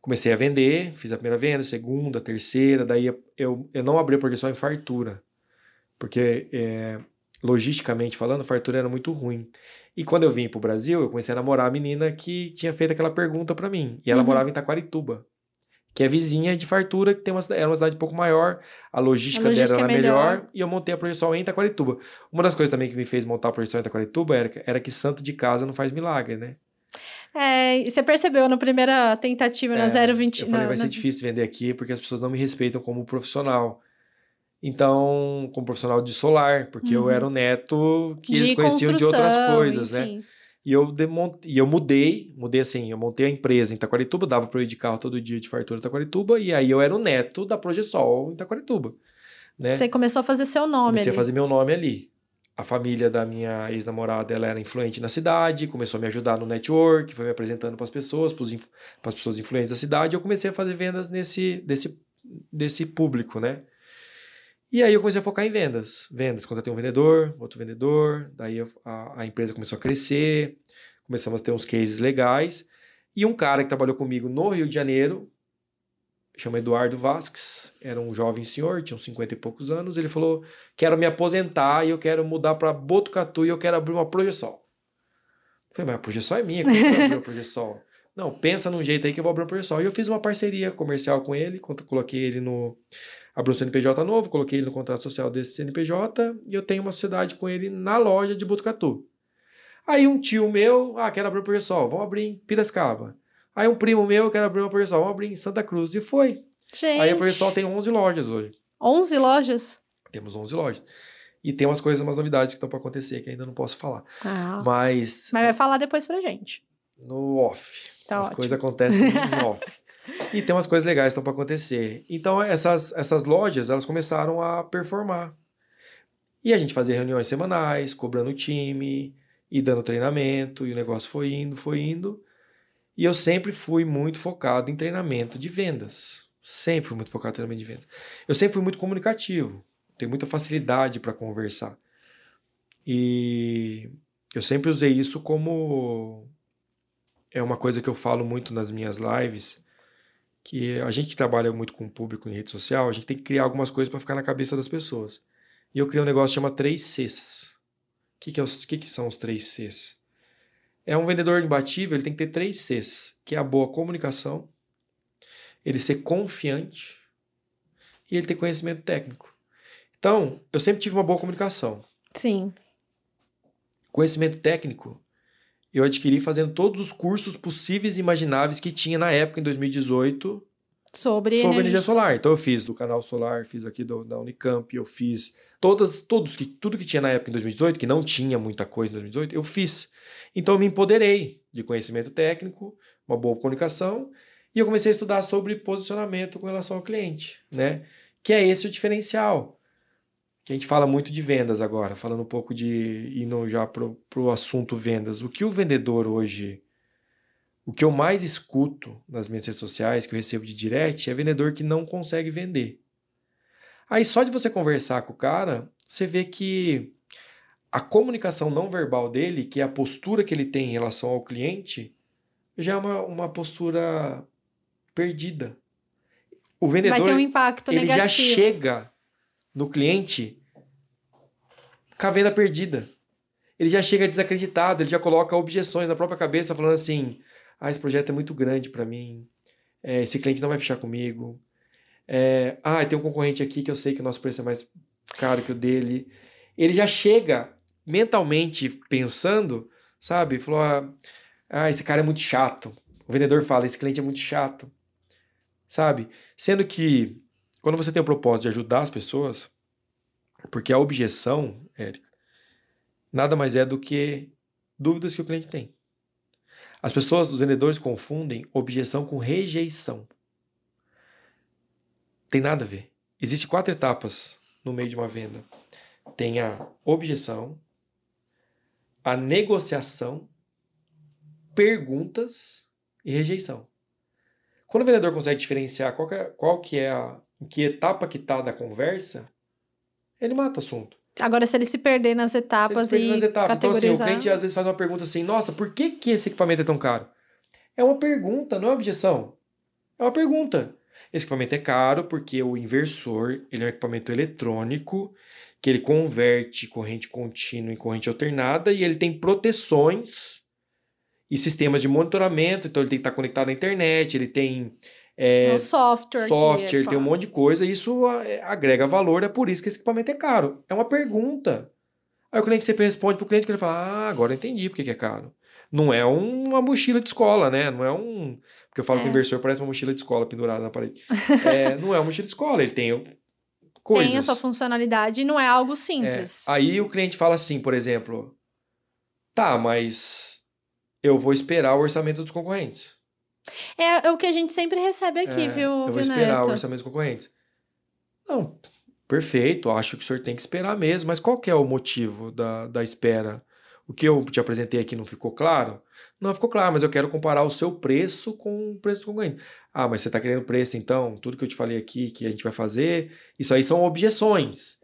comecei a vender, fiz a primeira venda, segunda, terceira, daí eu, eu não abri a Progesol em fartura, porque é, logisticamente falando, fartura era muito ruim. E quando eu vim pro Brasil, eu comecei a namorar a menina que tinha feito aquela pergunta pra mim. E ela Uhum. morava em Taquarituba, que é vizinha de Fartura, que tem uma, era uma cidade um pouco maior, a logística, A logística dela é era melhor. melhor. e eu montei a Projeção em Taquarituba. Uma das coisas também que me fez montar a Projeção em Taquarituba era, que- era que santo de casa não faz milagre, né? É, e você percebeu na primeira tentativa, na É, 020... Eu falei, na- vai ser na- difícil vender aqui porque as pessoas não me respeitam como profissional. Então, como profissional de solar, porque eu Uhum. era o neto que eles de conheciam de outras coisas, né? E eu, demon... e eu mudei, mudei assim, eu montei a empresa em Taquarituba, dava para eu ir de carro todo dia de fartura em Taquarituba, e aí eu era o neto da Progesol em Taquarituba, né? Você começou a fazer seu nome Comecei ali. a fazer meu nome ali. A família da minha ex-namorada, ela era influente na cidade, começou a me ajudar no network, foi me apresentando para as pessoas, para as pessoas influentes da cidade, eu comecei a fazer vendas nesse desse, desse público, né? E aí eu comecei a focar em vendas. Vendas, contratei um vendedor, outro vendedor, daí a, a empresa começou a crescer, começamos a ter uns cases legais, e um cara que trabalhou comigo no Rio de Janeiro, chama Eduardo Vasques, era um jovem senhor, tinha uns 50 e poucos anos, ele falou, quero me aposentar e eu quero mudar para Botucatu e eu quero abrir uma Progesol. Falei, mas a Progesol é minha, como você abrir uma Progesol? Não, pensa num jeito aí que eu vou abrir uma Progesol. E eu fiz uma parceria comercial com ele, coloquei ele no... Abri um CNPJ novo, coloquei ele no contrato social desse CNPJ e eu tenho uma sociedade com ele na loja de Botucatu. Aí um tio meu, ah, quero abrir uma Progesol, vamos abrir em Piracicaba. Aí um primo meu, quero abrir uma Progesol, vamos abrir em Santa Cruz. E foi. Gente, Aí a Progesol tem 11 lojas hoje. 11 lojas? Temos 11 lojas. E tem umas coisas, umas novidades que estão para acontecer que ainda não posso falar. Ah, Mas mas vai falar depois pra gente. no off. Tá As ótimo. coisas acontecem no off. E tem umas coisas legais estão para acontecer. Então essas, essas lojas, elas começaram a performar. E a gente fazia reuniões semanais, cobrando o time e dando treinamento, e o negócio foi indo, foi indo. E eu sempre fui muito focado em treinamento de vendas. Sempre fui muito focado em treinamento de vendas. Eu sempre fui muito comunicativo, tenho muita facilidade para conversar. E eu sempre usei isso como é uma coisa que eu falo muito nas minhas lives, que a gente que trabalha muito com o público em rede social, a gente tem que criar algumas coisas para ficar na cabeça das pessoas. E eu criei um negócio que chama 3 Cs. O que, que, é os, que, que são os 3 Cs? É um vendedor imbatível, ele tem que ter 3 Cs, que é a boa comunicação, ele ser confiante e ele ter conhecimento técnico. Então, eu sempre tive uma boa comunicação. Sim. Conhecimento técnico, eu adquiri fazendo todos os cursos possíveis e imagináveis que tinha na época, em 2018, Sobre, sobre energia energia solar. Então eu fiz do canal solar, fiz aqui do, da Unicamp, eu fiz todas, todos que tudo que tinha na época em 2018, que não tinha muita coisa em 2018, eu fiz. Então eu me empoderei de conhecimento técnico, uma boa comunicação, e eu comecei a estudar sobre posicionamento com relação ao cliente, né? Que é esse o diferencial. Que a gente fala muito de vendas agora, falando um pouco de indo já pro, pro assunto vendas. O que o vendedor hoje o que eu mais escuto nas minhas redes sociais, que eu recebo de direct, é vendedor que não consegue vender. Aí só de você conversar com o cara, você vê que a comunicação não verbal dele, que é a postura que ele tem em relação ao cliente, já é uma, uma postura perdida. O vendedor, Vai ter um impacto ele já negativo. chega no cliente com a venda perdida. Ele já chega desacreditado, ele já coloca objeções na própria cabeça, falando assim: ah, esse projeto é muito grande para mim, é, esse cliente não vai fechar comigo. É, ah, tem um concorrente aqui que eu sei que o nosso preço é mais caro que o dele. Ele já chega mentalmente pensando, sabe? Falou: ah, ah, esse cara é muito chato. O vendedor fala: esse cliente é muito chato, sabe? Sendo que quando você tem o propósito de ajudar as pessoas, porque a objeção, Érica, nada mais é do que dúvidas que o cliente tem. As pessoas, os vendedores confundem objeção com rejeição. Tem nada a ver. Existem quatro etapas no meio de uma venda. Tem a objeção, a negociação, perguntas e rejeição. Quando o vendedor consegue diferenciar qual que é, qual que é a em que etapa que está da conversa, ele mata o assunto. Agora, se ele se perder nas etapas se ele e perder nas etapas. Então, assim, o categorizar... cliente às vezes faz uma pergunta assim, nossa, por que, que esse equipamento é tão caro? É uma pergunta, não é objeção. É uma pergunta. Esse equipamento é caro porque o inversor, ele é um equipamento eletrônico que ele converte corrente contínua em corrente alternada e ele tem proteções e sistemas de monitoramento, então ele tem que estar conectado à internet, ele tem é, o software. software, que, ele tem um monte de coisa, e isso é, agrega valor, é por isso que esse equipamento é caro. É uma pergunta. Aí o cliente sempre responde pro cliente que ele fala: Ah, agora eu entendi por que é caro. Não é uma mochila de escola, né? Não é um. Porque eu falo É. que o inversor parece uma mochila de escola pendurada na parede. É, não é uma mochila de escola, ele tem coisas. Tem a sua funcionalidade e não é algo É, simples. Aí o cliente fala assim, por exemplo, tá, mas eu vou esperar o orçamento dos concorrentes. É, é o que a gente sempre recebe aqui, É, viu, Eu vou viu esperar Neto? o orçamento concorrentes. Não, perfeito, acho que o senhor tem que esperar mesmo, mas qual que é o motivo da, da espera? O que eu te apresentei aqui não ficou claro? Não ficou claro, mas eu quero comparar o seu preço com o preço do concorrente. Ah, mas você está querendo preço então? Tudo que eu te falei aqui que a gente vai fazer, isso aí são objeções.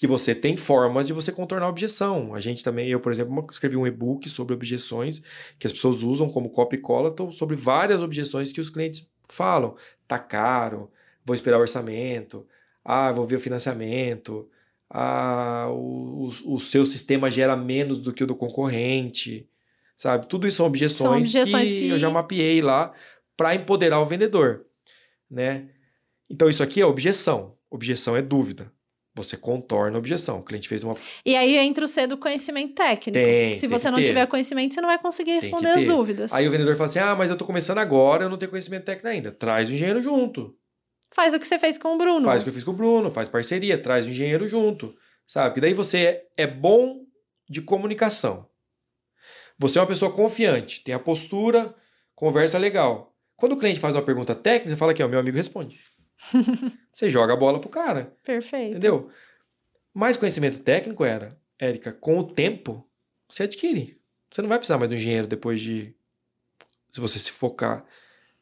Que você tem formas de você contornar a objeção. A gente também, eu, por exemplo, escrevi um e-book sobre objeções que as pessoas usam como copy e cola, sobre várias objeções que os clientes falam. Tá caro, vou esperar o orçamento, ah, vou ver o financiamento, ah, o, o, o seu sistema gera menos do que o do concorrente, sabe? Tudo isso são objeções, São objeções que, que- eu já mapeei lá para empoderar o vendedor, né? Então isso aqui é objeção. Objeção é dúvida. Você contorna a objeção. O cliente fez uma E aí entra o C do conhecimento técnico. Tem, Se tem você não ter. tiver conhecimento, você não vai conseguir responder as dúvidas. Aí o vendedor fala assim: "Ah, mas eu tô começando agora, eu não tenho conhecimento técnico ainda". Traz o engenheiro junto. Faz o que você fez com o Bruno. Faz o que eu fiz com o Bruno, faz parceria, traz o engenheiro junto, sabe? Que daí você é, é bom de comunicação. Você é uma pessoa confiante, tem a postura, conversa legal. Quando o cliente faz uma pergunta técnica, você fala aqui, ó, meu amigo responde. você joga a bola pro cara, Perfeito. entendeu? Mais conhecimento técnico era, Érica, com o tempo, você adquire. Você não vai precisar mais do engenheiro depois de. Se você se focar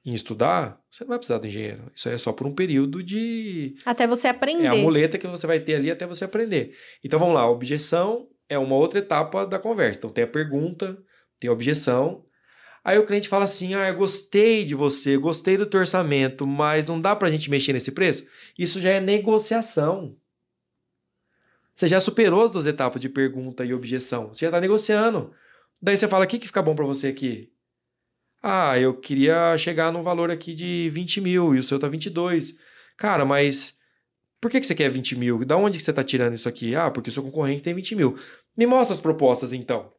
em estudar, você não vai precisar do engenheiro. Isso aí é só por um período de. Até você aprender. É a muleta que você vai ter ali até você aprender. Então vamos lá, objeção é uma outra etapa da conversa. Então tem a pergunta, tem a objeção. Aí o cliente fala assim: Ah, gostei de você, gostei do teu orçamento, mas não dá pra gente mexer nesse preço? Isso já é negociação. Você já superou as duas etapas de pergunta e objeção. Você já está negociando. Daí você fala: o que, que fica bom para você aqui? Ah, eu queria chegar num valor aqui de 20 mil e o seu tá 22. Cara, mas por que, que você quer 20 mil? Da onde que você está tirando isso aqui? Ah, porque o seu concorrente tem 20 mil. Me mostra as propostas então.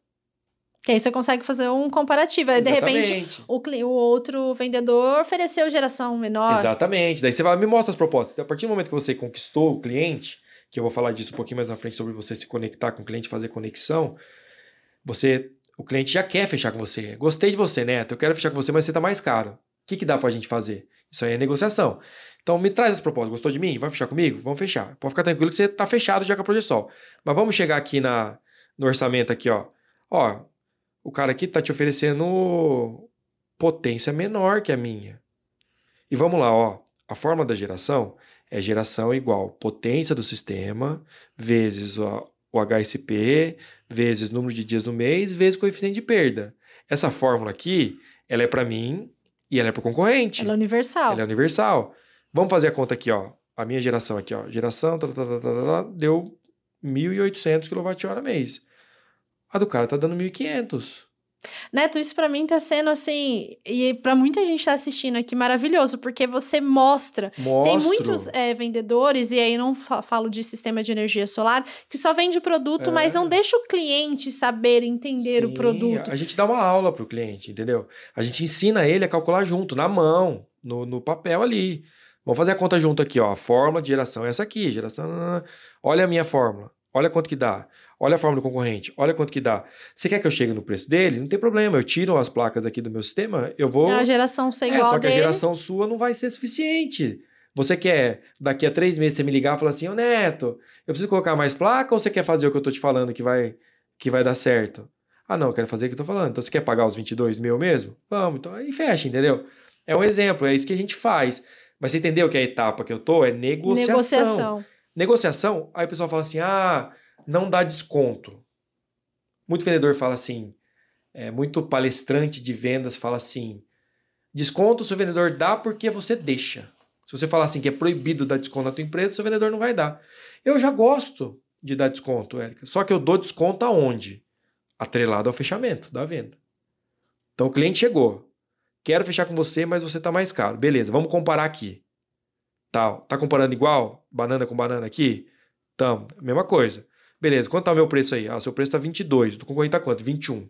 Que aí você consegue fazer um comparativo. Aí, de repente, o, o outro vendedor ofereceu geração menor. Exatamente. Daí você vai, me mostra as propostas. Então, a partir do momento que você conquistou o cliente, que eu vou falar disso um pouquinho mais na frente sobre você se conectar com o cliente, fazer conexão, você, o cliente já quer fechar com você. Gostei de você, Neto. Eu quero fechar com você, mas você tá mais caro. O que, que dá pra gente fazer? Isso aí é negociação. Então me traz as propostas. Gostou de mim? Vai fechar comigo? Vamos fechar. Pode ficar tranquilo que você tá fechado já com a Progesol. Mas vamos chegar aqui na, no orçamento aqui, ó. Ó, o cara aqui tá te oferecendo potência menor que a minha. E vamos lá, ó. A forma da geração é geração igual potência do sistema vezes o, o HSP vezes número de dias no mês vezes coeficiente de perda. Essa fórmula aqui, ela é para mim e ela é para o concorrente. Ela é universal. Ela é universal. Vamos fazer a conta aqui, ó. A minha geração aqui, ó. Geração, tá, tá, tá, tá, tá, tá, deu 1.800 kWh mês. A do cara tá dando 1.500. Neto, isso pra mim tá sendo assim, e pra muita gente tá assistindo aqui, maravilhoso, porque você mostra. Mostro. Tem muitos é, vendedores, e aí não fa- falo de sistema de energia solar, que só vende produto, É. mas não deixa o cliente saber, entender o Sim, produto. A gente dá uma aula pro cliente, entendeu? A gente ensina ele a calcular junto, na mão, no, no papel ali. Vamos fazer a conta junto aqui, ó. A fórmula de geração é essa aqui, geração. Olha a minha fórmula. Olha quanto que dá. Olha a forma do concorrente, olha quanto que dá. Você quer que eu chegue no preço dele? Não tem problema, eu tiro as placas aqui do meu sistema, eu vou... A geração ser É, igual só que dele. a geração sua não vai ser suficiente. Você quer, daqui a três meses, você me ligar e falar assim, ô Neto, eu preciso colocar mais placa ou você quer fazer o que eu tô te falando que vai, que vai dar certo? Ah, não, eu quero fazer o que eu tô falando. Então você quer pagar os 22 mil mesmo? Vamos, então aí fecha, entendeu? É um exemplo, é isso que a gente faz. Mas você entendeu que a etapa que eu tô é negociação. Negociação. Negociação, aí o pessoal fala assim: ah, não dá desconto. Muito vendedor fala assim, é, muito palestrante de vendas fala assim: desconto seu vendedor dá porque você deixa. Se você falar assim que é proibido dar desconto na tua empresa, seu vendedor não vai dar. Eu já gosto de dar desconto, Érica. Só que eu dou desconto aonde? Atrelado ao fechamento da venda. Então o cliente chegou. Quero fechar com você, mas você tá mais caro. Beleza, vamos comparar aqui. Tal. Tá comparando igual? Banana com banana aqui? Tamo. Mesma coisa. Beleza, quanto tá o meu preço aí? Ah, seu preço tá 22. Do concorrente tá quanto? 21.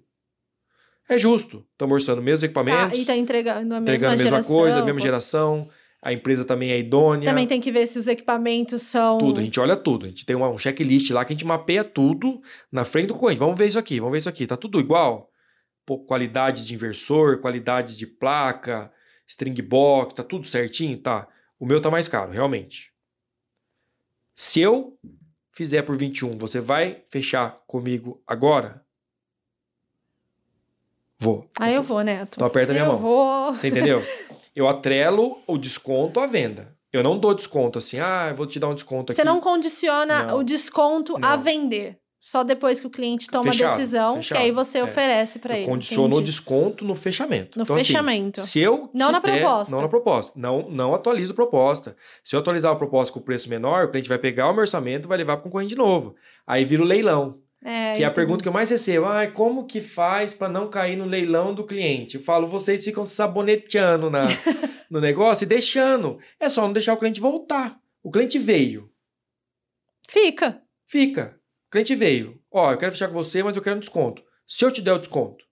É justo. Estamos orçando mesmos Tá, equipamentos, e tá entregando a mesma entregando a mesma geração. coisa, a mesma geração. A empresa também é idônea. Também tem que ver se os equipamentos são. Tudo, a gente olha tudo. A gente tem uma- um checklist lá que a gente mapeia tudo na frente do concorrente. Vamos ver isso aqui, vamos ver isso aqui. Tá tudo igual? Pô, qualidade de inversor, qualidade de placa, string box, tá tudo certinho? Tá. O meu tá mais caro, realmente. Se eu fizer por 21, você vai fechar comigo agora? Vou. Aí eu vou, Neto. Então aperta minha eu mão. vou. Você entendeu? Eu atrelo o desconto à venda. Eu não dou desconto assim, ah, eu vou te dar um desconto aqui. Você não condiciona Não. o desconto a Não. vender. Só depois que o cliente toma Fechado, a decisão, fechado, que aí você é. oferece eu ele. condiciono o entendi. desconto no fechamento. No então, assim, fechamento. se eu Não na der- proposta. Não na proposta. Não, não atualizo proposta. Se eu atualizar a proposta com preço menor, o cliente vai pegar o meu orçamento e vai levar para o concorrente de novo. Aí vira o leilão. É, que é a pergunta que eu mais recebo. Ah, como que faz para não cair no leilão do cliente? Eu falo, vocês ficam saboneteando na, no negócio e deixando. É só não deixar o cliente voltar. O cliente veio. Fica. Fica. O cliente veio. Ó, eu quero fechar com você, mas eu quero um desconto. Se eu te der o desconto,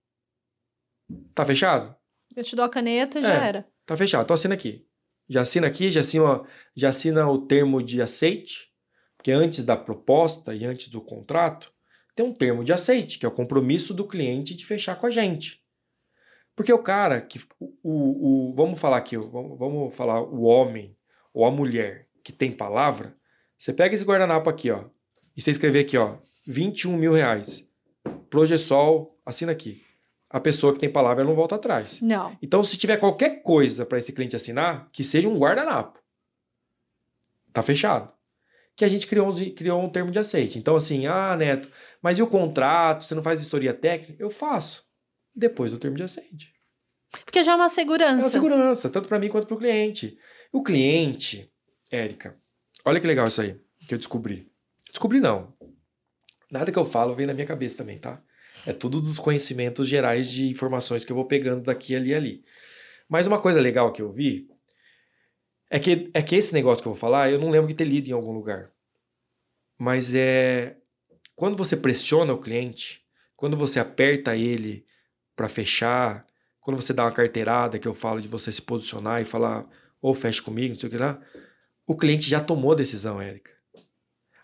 tá fechado? Eu te dou a caneta, já É. era. Tá fechado. Então assina aqui. Já assina aqui, já assina, já assina o termo de aceite. Porque antes da proposta e antes do contrato, tem um termo de aceite, que é o compromisso do cliente de fechar com a gente. Porque o cara que. O, o, o- vamos falar aqui, vamos, vamos falar o homem ou a mulher que tem palavra. Você pega esse guardanapo aqui, ó. E você escrever aqui, ó. 21 mil reais. Progesol, assina aqui. A pessoa que tem palavra ela não volta atrás. Não. Então, se tiver qualquer coisa para esse cliente assinar, que seja um guardanapo. Tá fechado. Que a gente criou, criou um termo de aceite. Então, assim, ah, Neto, mas e o contrato? Você não faz vistoria técnica? Eu faço. Depois do termo de aceite. Porque já é uma É segurança. uma segurança, tanto para mim quanto para o cliente. O cliente, Érica, olha que legal isso aí que eu descobri. Descobri não. Nada que eu falo vem na minha cabeça também, tá? É tudo dos conhecimentos gerais de informações que eu vou pegando daqui, ali ali. Mas uma coisa legal que eu vi é que, é que esse negócio que eu vou falar, eu não lembro de ter lido em algum lugar. Mas é. Quando você pressiona o cliente, quando você aperta ele para fechar, quando você dá uma carteirada, que eu falo de você se posicionar e falar, ou feche comigo, não sei o que lá, o cliente já tomou a decisão, Érica.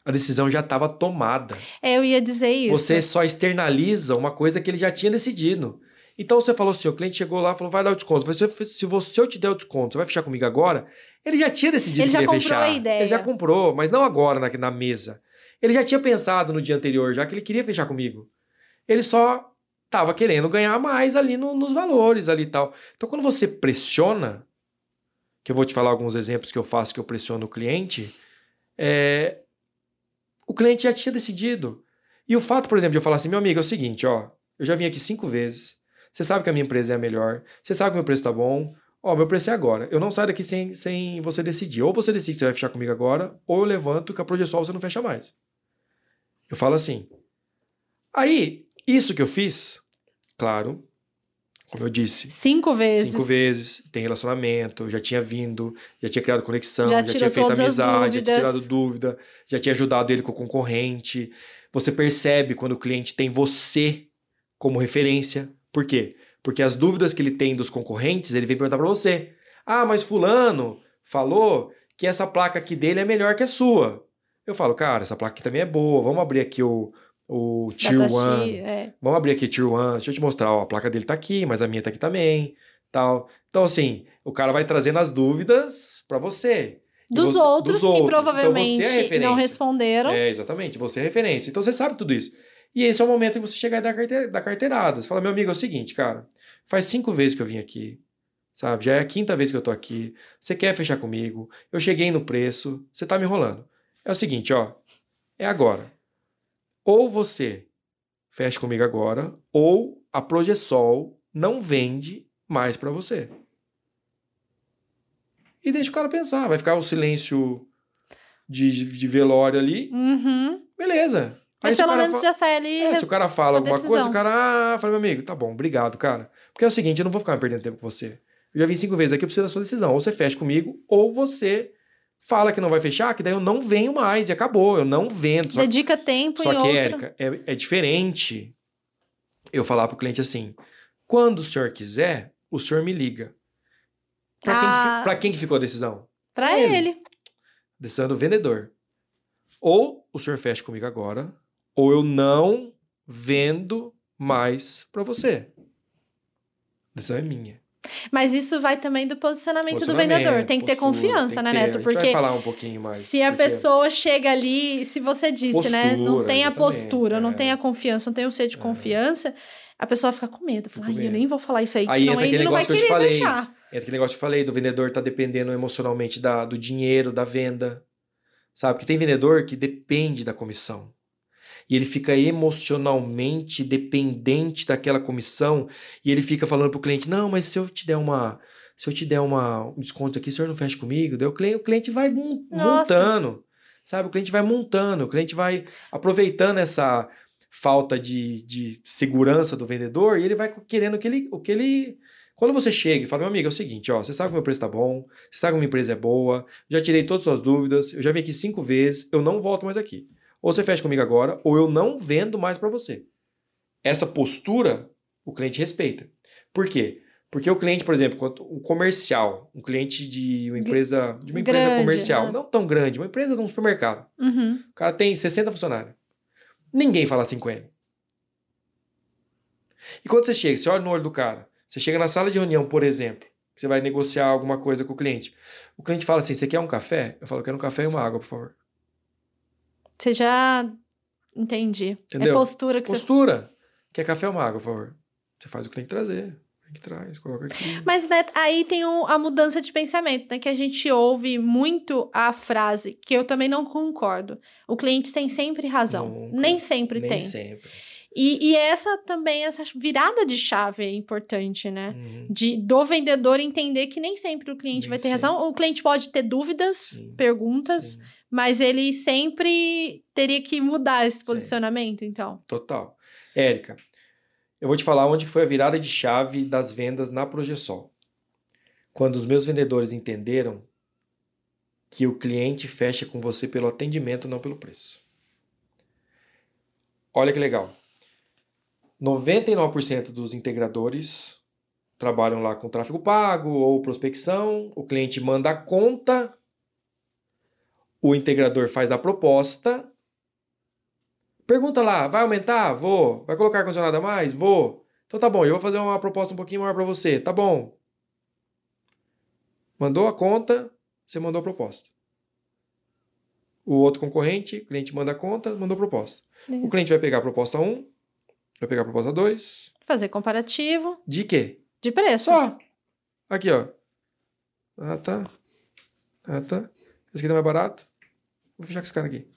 A decisão já estava tomada. É, eu ia dizer isso. Você só externaliza uma coisa que ele já tinha decidido. Então você falou assim: o cliente chegou lá e falou, vai dar o desconto. Você, se você eu te der o desconto, você vai fechar comigo agora? Ele já tinha decidido Ele que ia comprou fechar. a ideia. Ele já comprou, mas não agora na, na mesa. Ele já tinha pensado no dia anterior, já que ele queria fechar comigo. Ele só estava querendo ganhar mais ali no- nos valores ali e tal. Então quando você pressiona, que eu vou te falar alguns exemplos que eu faço que eu pressiono o cliente, é, o cliente já tinha decidido. E o fato, por exemplo, de eu falar assim, meu amigo, é o seguinte, ó, eu já vim aqui cinco vezes, você sabe que a minha empresa é a melhor, você sabe que o meu preço tá bom, ó, meu preço é agora. Eu não saio daqui sem, sem você decidir. Ou você decide que você vai fechar comigo agora, ou eu levanto que a projeção você não fecha mais. Eu falo assim. Aí, isso que eu fiz, claro, como eu disse, Cinco vezes. Cinco vezes, tem relacionamento, já tinha vindo, já tinha criado conexão, Já já, tinha feito amizade, já tinha tirado dúvida, já tinha ajudado ele com o concorrente. Você percebe quando o cliente tem você como referência. Por quê? Porque as dúvidas que ele tem dos concorrentes, ele vem perguntar para você. Ah, mas fulano falou que essa placa aqui dele é melhor que a sua. eu falo, cara, essa placa aqui também é boa, vamos abrir aqui o, o Tier Datashi, 1. é. Vamos abrir aqui Tier 1, deixa eu te mostrar, ó, a placa dele tá aqui, mas a minha tá aqui também, tal. Então, assim, o cara vai trazendo as dúvidas para você. Dos você- outros dos que outros. provavelmente Então, é não responderam. É, exatamente, você é referência. Então, você sabe tudo isso. E esse é o momento que você chegar e dar, carte- dar carteirada. Você fala, meu amigo, é o seguinte, cara, faz cinco vezes que eu vim aqui, sabe? Já é a quinta vez que eu tô aqui. Você quer fechar comigo? Eu cheguei no preço, você tá me enrolando. É o seguinte, ó, é agora. Ou você fecha comigo agora, ou a Progesol não vende mais pra você. E deixa o cara pensar. Vai ficar o silêncio de, de velório ali. Uhum. Beleza. Aí Mas pelo menos fa- já sai ali. É, se o cara fala alguma decisão. coisa, o cara, ah, fala, meu amigo, tá bom, obrigado, cara. Porque é o seguinte, eu não vou ficar me perdendo tempo com você. Eu já vim cinco vezes aqui, eu preciso da sua decisão. Ou você fecha comigo, ou você fala que não vai fechar, que daí eu não venho mais e acabou. Eu não vendo. Só, Dedica tempo só em que, outro. Érica, é, é diferente eu falar pro cliente assim: quando o senhor quiser, o senhor me liga. Pra, quem, que, Ah. pra quem que ficou a decisão? Pra ele. ele. Decisão do vendedor. Ou o senhor fecha comigo agora, ou eu não vendo mais pra você. A decisão é minha. Mas isso vai também do posicionamento, do Posicionamento, vendedor. Tem que ter postura, confiança, tem né, que ter. Neto? A Porque falar um pouquinho mais. se a porque- pessoa chega ali, se você disse, né? Não Postura, tem a postura, não é. tem a confiança, não tem o ser de É. confiança, a pessoa fica com medo. Fala, com ai, eu medo. nem vou falar isso aí, que Aí senão entra ele não vai que querer falei. deixar. É aquele negócio que eu falei do vendedor tá dependendo emocionalmente da, do dinheiro, da venda. Sabe? Porque tem vendedor que depende da comissão. E ele fica emocionalmente dependente daquela comissão. E ele fica falando pro cliente: não, mas se eu te der uma. Se eu te der uma, um desconto aqui, o senhor não fecha comigo? Daí o cliente, o cliente vai montando. Sabe? O cliente vai montando, o cliente vai aproveitando essa falta de, de segurança do vendedor e ele vai querendo o que ele, o que ele quando você chega e fala, meu amigo, é o seguinte, ó, você sabe que o meu preço tá bom, você sabe que a minha empresa é boa, já tirei todas as suas dúvidas, eu já vim aqui cinco vezes, eu não volto mais aqui. Ou você fecha comigo agora, ou eu não vendo mais para você. Essa postura, o cliente respeita. Por quê? Porque o cliente, por exemplo, um comercial, um cliente de uma empresa, de uma empresa Grande, comercial, né? não tão grande, uma empresa de um supermercado. Uhum. O cara tem 60 funcionários. Ninguém fala assim com ele. E quando você chega, você olha no olho do cara, você chega na sala de reunião, por exemplo, que você vai negociar alguma coisa com o cliente. O cliente fala assim: você quer um café? Eu falo, quero um café e uma água, por favor. Você já entendi. É Entendeu? postura que você Postura. Quer café ou uma água, por favor? Você faz o cliente trazer. O cliente traz, coloca aqui. Mas né, aí tem a mudança de pensamento, né? Que a gente ouve muito a frase, que eu também não concordo. O cliente tem sempre razão. Nunca. Nem sempre Nem tem. sempre. E, e essa também, essa virada de chave é importante, né? Uhum. De, do vendedor entender que nem sempre o cliente Nem vai ter razão. O cliente pode ter dúvidas, Sim, perguntas, Sim. Mas ele sempre teria que mudar esse posicionamento, então. Total. Érica, eu vou te falar onde foi a virada de chave das vendas na Progesol. Quando os meus vendedores entenderam que o cliente fecha com você pelo atendimento, não pelo preço. Olha que legal. 99% dos integradores trabalham lá com tráfego pago ou prospecção, o cliente manda a conta, o integrador faz a proposta, Pergunta lá, vai aumentar? Vou. Vai colocar ar-condicionado a mais? Vou. Então tá bom, eu vou fazer uma proposta um pouquinho maior para você. Tá bom. Mandou a conta, você mandou a proposta. O outro concorrente, o cliente manda a conta, mandou a proposta. O cliente vai pegar a proposta 1, vai pegar a proposta 2. Fazer comparativo De quê? de preço. Só. Aqui, ó. Ah, tá. Ah, tá. Esse aqui tá mais barato. Vou fechar com esse cara aqui.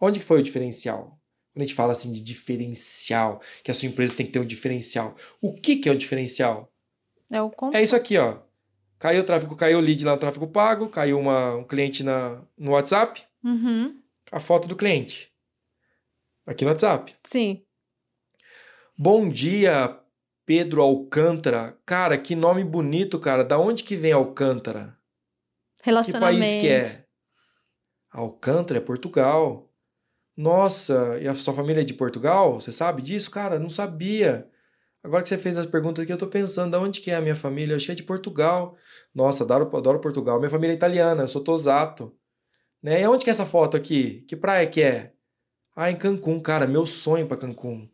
Onde que foi o diferencial? Quando a gente fala assim de diferencial, que a sua empresa tem que ter um diferencial. O que que é o diferencial? É o con- É isso aqui, ó. Caiu o tráfego, caiu o lead lá no tráfego pago, caiu uma, um cliente na, no WhatsApp, Uhum. a foto do cliente. Aqui no WhatsApp. Sim. Bom dia, Pedro Alcântara. Cara, que nome bonito, cara. Da onde que vem Alcântara? Que Relacionamento. país que é? Alcântara é Portugal. Nossa, e a sua família é de Portugal? Você sabe disso? Cara, não sabia. Agora que você fez as perguntas aqui, eu tô pensando, da onde que é a minha família? Eu acho que é de Portugal. Nossa, adoro, adoro Portugal. Minha família é italiana, eu sou tosato. Né? E onde que é essa foto aqui? Que praia que é? Ah, em Cancún, cara, meu sonho para Cancún.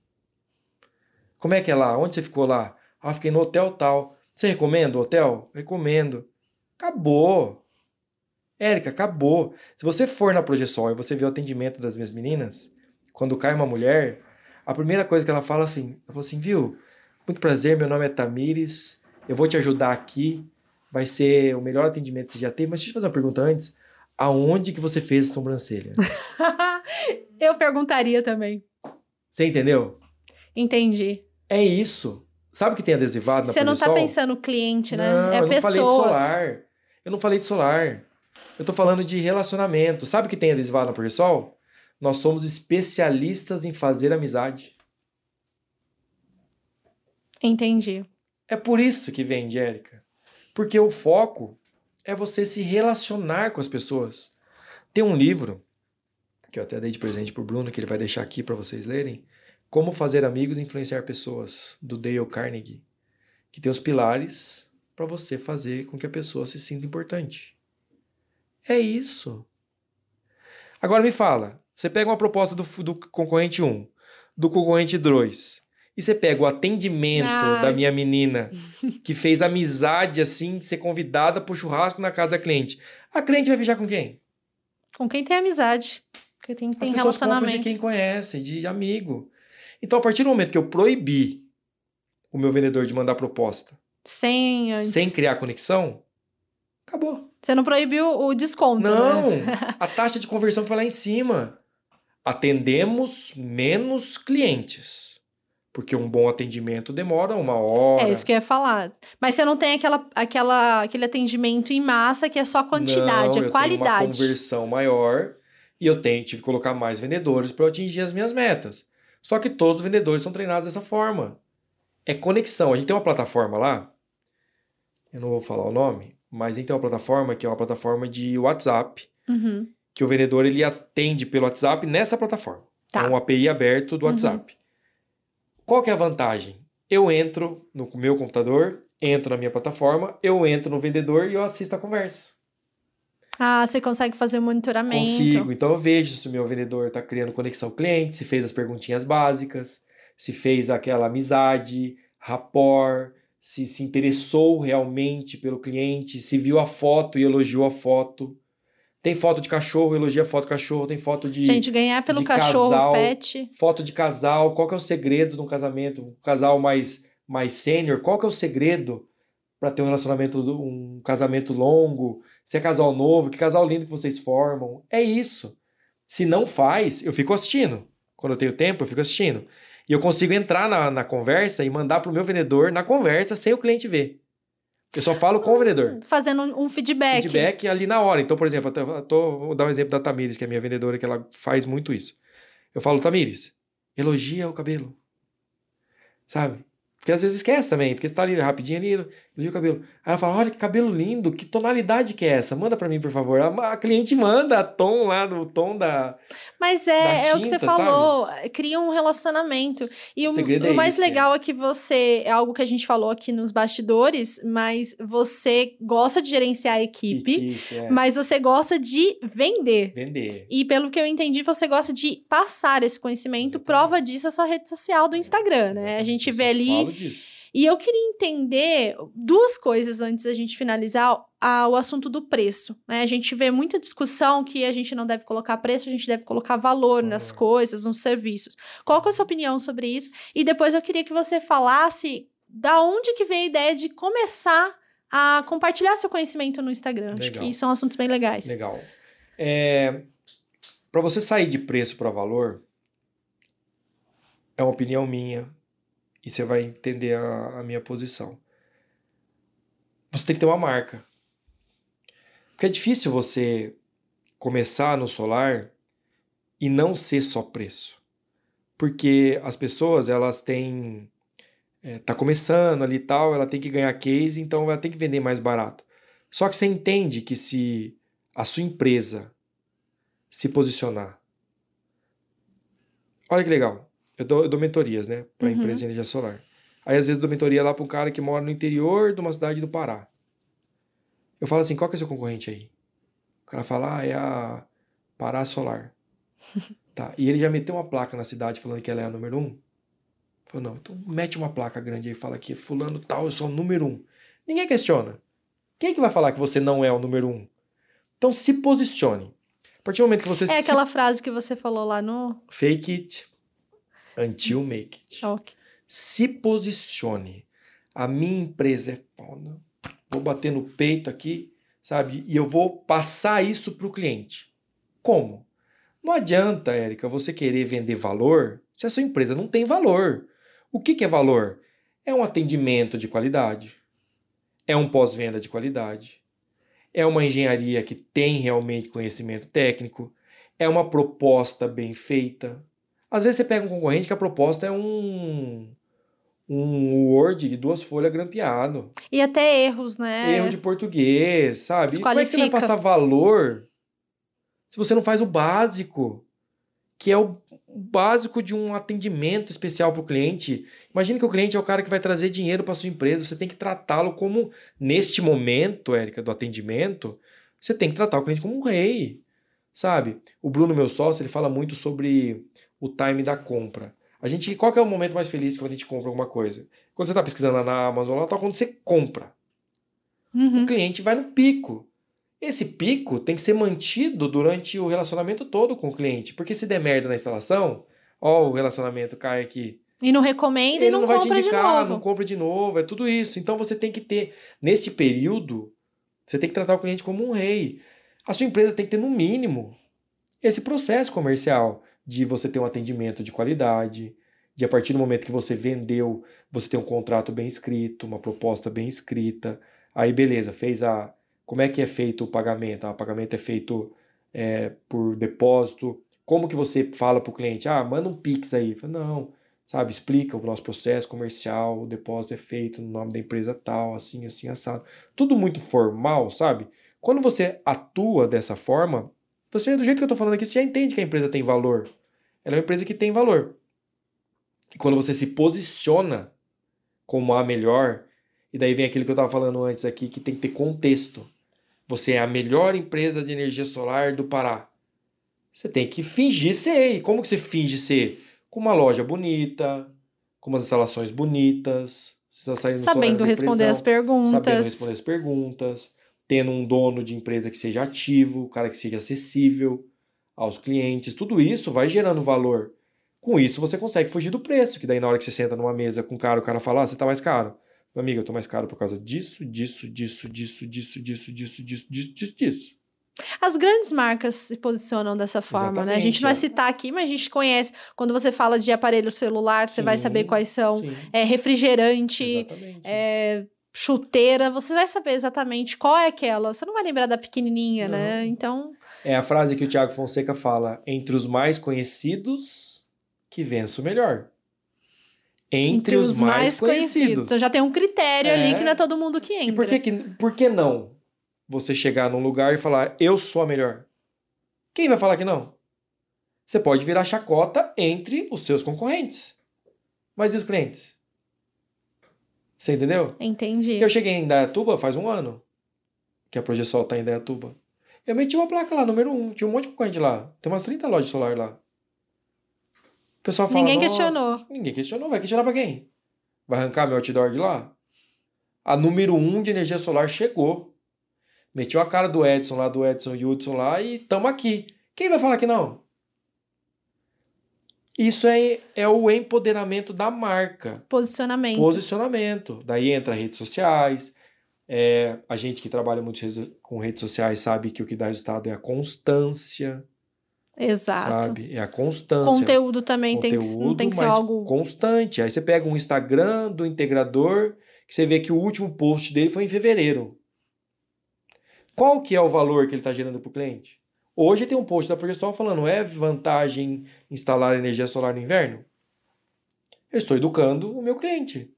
Como é que é lá? Onde você ficou lá? Ah, fiquei no hotel tal. Você recomenda o hotel? Recomendo. Acabou. Érica, acabou. Se você for na Projeção e você vê o atendimento das minhas meninas, quando cai uma mulher, a primeira coisa que ela fala assim, ela fala assim, viu? Muito prazer, meu nome é Tamires, eu vou te ajudar aqui, vai ser o melhor atendimento que você já teve, mas deixa eu te fazer uma pergunta antes, aonde que você fez a sobrancelha? eu perguntaria também. Você entendeu? Entendi. É isso. Sabe o que tem adesivado na Você não tá pensando cliente, né? Não, é eu não pessoa. falei de solar. Eu não falei de solar. Eu tô falando de relacionamento. Sabe o que tem adesivado na Projeção? Nós somos especialistas em fazer amizade. Entendi. É por isso que vem, Érica. Porque o foco é você se relacionar com as pessoas. Tem um livro que eu até dei de presente pro Bruno, que ele vai deixar aqui para vocês lerem, Como fazer amigos e influenciar pessoas, do Dale Carnegie, que tem os pilares para você fazer com que a pessoa se sinta importante. É isso. Agora me fala, você pega uma proposta do, do concorrente 1, do concorrente 2, e você pega o atendimento da minha menina, que fez amizade assim, ser convidada pro churrasco na casa da cliente. A cliente vai fechar com quem? Com quem tem amizade. Porque tem, tem As relacionamento. de quem conhece, de amigo. Então, a partir do momento que eu proibi o meu vendedor de mandar proposta sem antes. sem criar conexão, acabou. Você não proibiu o desconto, Não, né? a taxa de conversão foi lá em cima. Atendemos menos clientes. Porque um bom atendimento demora uma hora. É isso que eu ia falar. Mas você não tem aquela, aquela, aquele atendimento em massa que é só quantidade, não, é qualidade. Tenho uma conversão maior e eu tenho, tive que colocar mais vendedores para eu atingir as minhas metas. Só que todos os vendedores são treinados dessa forma. É conexão. A gente tem uma plataforma lá, eu não vou falar o nome, mas a gente tem uma plataforma que é uma plataforma de WhatsApp, uhum. que o vendedor ele atende pelo WhatsApp nessa plataforma. Tá. É um API aberto do Uhum. WhatsApp. Qual que é a vantagem? Eu entro no meu computador, entro na minha plataforma, eu entro no vendedor e eu assisto a conversa. Ah, você consegue fazer o monitoramento. Consigo. Então eu vejo se o meu vendedor está criando conexão cliente, se fez as perguntinhas básicas, se fez aquela amizade, rapport, se se interessou realmente pelo cliente, se viu a foto e elogiou a foto. Tem foto de cachorro, elogia a foto do cachorro, tem foto de Gente, ganhar pelo cachorro casal. pet. foto de casal, qual que é o segredo de um casamento? Um casal mais mais sênior, qual que é o segredo para ter um relacionamento, um casamento longo? Se é casal novo, que casal lindo que vocês formam? É isso. Se não faz, eu fico assistindo. Quando eu tenho tempo, eu fico assistindo. E eu consigo entrar na, na conversa e mandar pro meu vendedor na conversa sem o cliente ver. Eu só falo com o vendedor. Fazendo um feedback. Feedback ali na hora. Então, por exemplo, eu tô, vou dar um exemplo da Tamires, que é a minha vendedora, que ela faz muito isso. Eu falo, Tamires, elogia o cabelo. Sabe? Porque às vezes esquece também, porque você tá ali rapidinho ali, elogia o cabelo. Aí ela fala, olha que cabelo lindo, que tonalidade que é essa? Manda pra mim, por favor. A, a cliente manda a tom lá, do tom da... Mas é, da é o que você tinta, falou, cria um relacionamento. E O o, o é mais esse. legal é que você, é algo que a gente falou aqui nos bastidores, mas você gosta de gerenciar a equipe, Equipe, é. mas você gosta de vender. Vender. E pelo que eu entendi, você gosta de passar esse conhecimento. Exatamente. Prova disso é a sua rede social do Instagram, né? A gente eu vê ali. falo disso. E eu queria entender duas coisas antes da gente finalizar a- o assunto do preço. Né? A gente vê muita discussão que a gente não deve colocar preço, a gente deve colocar valor nas Uhum. coisas, nos serviços. Qual é a sua opinião sobre isso? E depois eu queria que você falasse da onde que veio a ideia de começar a compartilhar seu conhecimento no Instagram. Acho Legal. que são assuntos bem legais. Legal. É, para você sair de preço para valor, é uma opinião minha e você vai entender a, a minha posição. Você tem que ter uma marca. Porque é difícil você começar no solar e não ser só preço. Porque as pessoas, elas têm. É, tá começando ali e tal, ela tem que ganhar case, então ela tem que vender mais barato. Só que você entende que se a sua empresa se posicionar. Olha que legal. Eu dou, eu dou mentorias, né? Para Uhum. empresa de energia solar. Aí, às vezes, eu dou mentoria lá para um cara que mora no interior de uma cidade do Pará. Eu falo assim: qual que é o seu concorrente aí? O cara fala: ah, é a, Pará Solar. tá. E ele já meteu uma placa na cidade falando que ela é a número um. Falou, não, então mete uma placa grande aí e fala que fulano tal, eu sou o número um. Ninguém questiona. Quem é que vai falar que você não é o número um? Então se posicione. A partir do momento que você É se... aquela frase que você falou lá no. Fake it until make it. Ok. Se posicione. A minha empresa é foda. Vou bater no peito aqui, sabe? E eu vou passar isso para o cliente. Como? Não adianta, Érica, você querer vender valor se a sua empresa não tem valor. O que, que é valor? É um atendimento de qualidade. É um pós-venda de qualidade. É uma engenharia que tem realmente conhecimento técnico. É uma proposta bem feita. Às vezes você pega um concorrente que a proposta é um um Word de duas folhas grampeado. E até erros, né? Erro de português, sabe? E como é que você vai passar valor se você não faz o básico? Que é o básico de um atendimento especial para o cliente. Imagine que o cliente é o cara que vai trazer dinheiro para sua empresa. Você tem que tratá-lo como, neste momento, Érica, do atendimento, você tem que tratar o cliente como um rei. Sabe? O Bruno, meu sócio, ele fala muito sobre o time da compra. A gente, qual que é o momento mais feliz quando a gente compra alguma coisa? Quando você está pesquisando lá na Amazon, lá, tá quando você compra. Uhum. O cliente vai no pico. Esse pico tem que ser mantido durante o relacionamento todo com o cliente. Porque se der merda na instalação, ó, o relacionamento cai aqui. E não recomenda e Ele não, não vai te compra indicar, não compra de novo, é tudo isso. Então você tem que ter, nesse período, você tem que tratar o cliente como um rei. A sua empresa tem que ter, no mínimo, esse processo comercial de você ter um atendimento de qualidade, de a partir do momento que você vendeu, você ter um contrato bem escrito, uma proposta bem escrita. Aí, beleza, fez a. Como é que é feito o pagamento? Ah, o pagamento é feito é, por depósito. Como que você fala para o cliente? Ah, manda um Pix aí. Fala, Não, sabe? Explica o nosso processo comercial, o depósito é feito no nome da empresa tal, assim, assim, assado. Tudo muito formal, sabe? Quando você atua dessa forma, você, do jeito que eu tô falando aqui, você já entende que a empresa tem valor. Ela é uma empresa que tem valor. E quando você se posiciona como a melhor, e daí vem aquilo que eu tava falando antes aqui, que tem que ter contexto. Você é a melhor empresa de energia solar do Pará. Você tem que fingir ser. E como que você finge ser? Com uma loja bonita, com umas instalações bonitas, você tá Sabendo responder as perguntas. sabendo responder as perguntas, tendo um dono de empresa que seja ativo, um cara que seja acessível aos clientes, tudo isso vai gerando valor. Com isso você consegue fugir do preço, que daí na hora que você senta numa mesa com o cara, o cara fala, ah, você tá mais caro. Meu amigo, eu tô mais caro por causa disso, disso, disso, disso, disso, disso, disso, disso, disso, disso, disso. As grandes marcas se posicionam dessa forma, né? A gente Exatamente, não vai é. citar aqui, mas a gente conhece. Quando você fala de aparelho celular, você vai Sim, saber quais são. Sim, É, refrigerante, exatamente. é, chuteira, você vai saber exatamente qual é aquela. Você não vai lembrar da pequenininha, né? Não. Então, É a frase que o Thiago Fonseca fala: entre os mais conhecidos, que vença o melhor. Entre, os, mais, conhecidos. Então já tem um critério ali É. que não é todo mundo que entra. E por que, que, por que não você chegar num lugar e falar, eu sou a melhor? Quem vai falar que não? Você pode virar chacota entre os seus concorrentes. Mas e os clientes? Você entendeu? Entendi. Eu cheguei em Indaiatuba faz um ano, que a Progesol tá em Indaiatuba. Eu meti uma placa lá, número um. Tinha um monte de concorrente lá. Tem umas 30 lojas de solar lá. O pessoal fala, Ninguém "Nossa, questionou. Ninguém questionou. Vai questionar pra quem? Vai arrancar meu outdoor de lá? A número um de energia solar chegou. Meteu a cara do Edson lá, do Edson Hudson lá e tamo aqui. Quem vai falar que não? Isso é, é o empoderamento da marca. Posicionamento. Posicionamento. Daí entra redes sociais. É, a gente que trabalha muito com redes sociais sabe que o que dá resultado é a constância, Exato. sabe? É a constância. Conteúdo também tem que, tem que ser algo. constante. Aí você pega um Instagram do integrador, que você vê que o último post dele foi em fevereiro. Qual que é o valor que ele está gerando para o cliente? Hoje tem um post da Projeção falando, é vantagem instalar energia solar no inverno? Eu estou educando o meu cliente.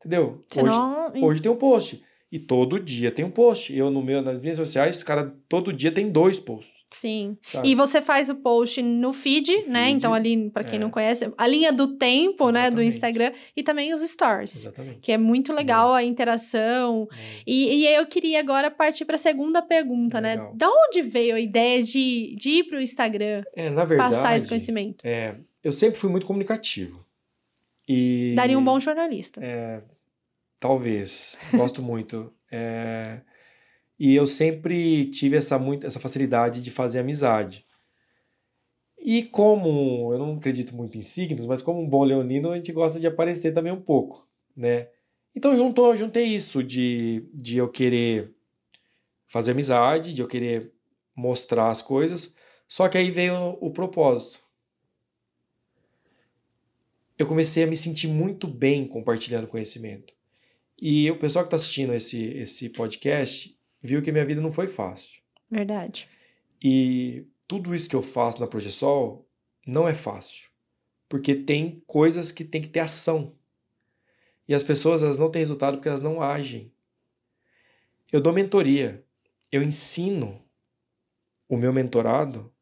Entendeu? Hoje, Senão, hoje tem um post. E todo dia tem um post. Eu, no meu, nas minhas redes sociais, cara, todo dia tem dois posts. Sim. Sabe? E você faz o post no feed, né? Feed, então, ali, para quem é. não conhece, a linha do tempo, Exatamente. né, do Instagram, e também os stories. Exatamente. Que é muito legal a interação. E, e eu queria agora partir para a segunda pergunta, né? legal. né? Da onde veio a ideia de, de ir para o Instagram? É, na verdade. Passar esse conhecimento? É, eu sempre fui muito comunicativo. E. Daria um bom jornalista. É, talvez. Gosto muito. É. E eu sempre tive essa, muito, essa facilidade de fazer amizade. E como eu não acredito muito em signos, mas como um bom leonino, a gente gosta de aparecer também um pouco, né? Então juntou, juntei isso de, de eu querer fazer amizade, de eu querer mostrar as coisas, só que aí veio o, o propósito. Eu comecei a me sentir muito bem compartilhando conhecimento. E o pessoal que está assistindo esse, esse podcast, viu que minha vida não foi fácil. Verdade. E tudo isso que eu faço na Progesol não é fácil. Porque tem coisas que tem que ter ação. E as pessoas elas não têm resultado porque elas não agem. Eu dou mentoria. Eu ensino o meu mentorado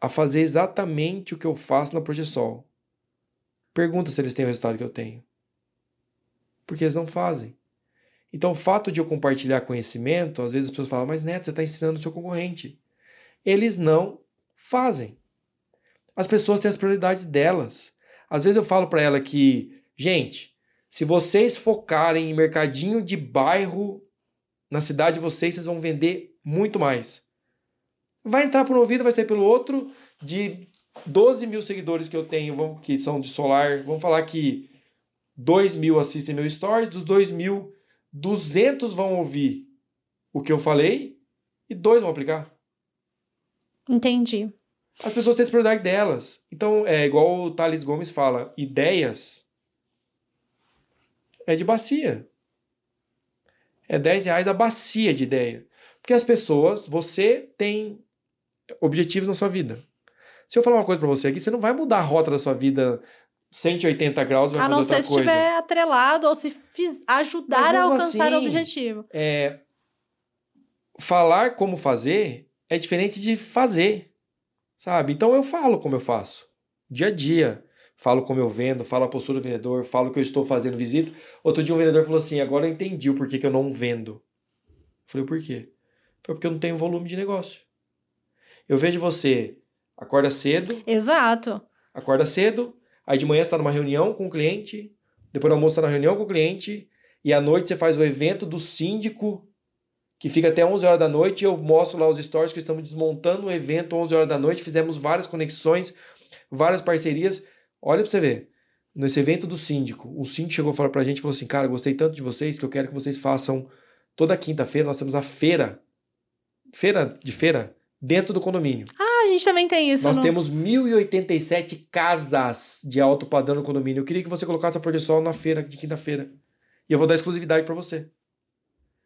a fazer exatamente o que eu faço na Progesol. Pergunta se eles têm o resultado que eu tenho. Porque eles não fazem. Então, o fato de eu compartilhar conhecimento, às vezes as pessoas falam, mas Neto, você está ensinando o seu concorrente. Eles não fazem. As pessoas têm as prioridades delas. Às vezes eu falo para ela que, gente, se vocês focarem em mercadinho de bairro na cidade de vocês, vocês vão vender muito mais. Vai entrar por um ouvido, vai sair pelo outro. De 12 mil seguidores que eu tenho, que são de solar, vamos falar que 2 mil assistem meu stories, dos 2 mil, 200 vão ouvir o que eu falei e dois vão aplicar. Entendi. As pessoas têm a prioridade delas. Então, é igual o Thales Gomes fala, ideias é de bacia. É 10 reais a bacia de ideia. Porque as pessoas, você tem objetivos na sua vida. Se eu falar uma coisa para você aqui, você não vai mudar a rota da sua vida 180 graus vai a fazer outra coisa. A não ser se estiver atrelado ou se fiz, ajudar a alcançar assim, o objetivo. É, falar como fazer é diferente de fazer, sabe? Então eu falo como eu faço, dia a dia. Falo como eu vendo, falo a postura do vendedor, falo que eu estou fazendo visita. Outro dia um vendedor falou assim, agora eu entendi o porquê que eu não vendo. Eu falei, por quê? Foi porque eu não tenho volume de negócio. Eu vejo você, acorda cedo. Exato. Acorda cedo, Aí de manhã você está numa reunião com o cliente, depois do almoço está na reunião com o cliente, e à noite você faz o evento do síndico, que fica até 11 horas da noite, e eu mostro lá os stories que estamos desmontando o evento 11 horas da noite, fizemos várias conexões, várias parcerias. Olha para você ver, nesse evento do síndico, o síndico chegou e falou para a gente, falou assim, cara, gostei tanto de vocês que eu quero que vocês façam toda quinta-feira, nós temos a feira, feira de feira, dentro do condomínio. Ah, a gente também tem isso. Nós no... temos 1.087 casas de alto padrão no condomínio. Eu queria que você colocasse a projeção na feira de quinta-feira. E eu vou dar exclusividade para você.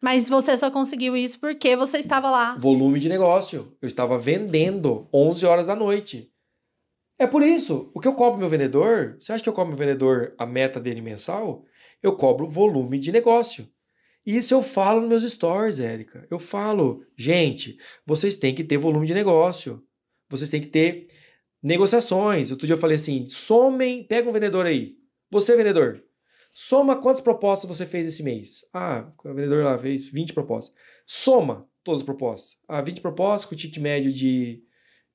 Mas você só conseguiu isso porque você estava lá. Volume de negócio. Eu estava vendendo 11 horas da noite. É por isso. O que eu cobro meu vendedor, você acha que eu cobro meu vendedor a meta dele mensal? Eu cobro volume de negócio. Isso eu falo nos meus stories, Érica. Eu falo, gente, vocês têm que ter volume de negócio vocês têm que ter negociações. Outro dia eu falei assim: somem, pega um vendedor aí. Você, vendedor, soma quantas propostas você fez esse mês. Ah, o vendedor lá fez 20 propostas. Soma todas as propostas. Ah, 20 propostas com ticket médio de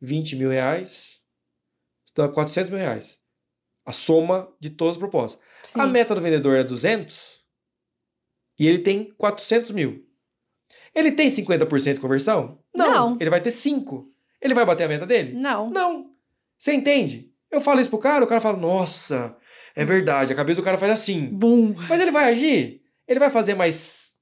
20 mil reais. Então, 400 mil reais. A soma de todas as propostas. Sim. A meta do vendedor é 200 e ele tem 400 mil. Ele tem 50% de conversão? Não. Não. Ele vai ter 5%. Ele vai bater a meta dele? Não. Não. Você entende? Eu falo isso pro cara, o cara fala, nossa, é verdade, a cabeça do cara faz assim. Bum. Mas ele vai agir? Ele vai fazer mais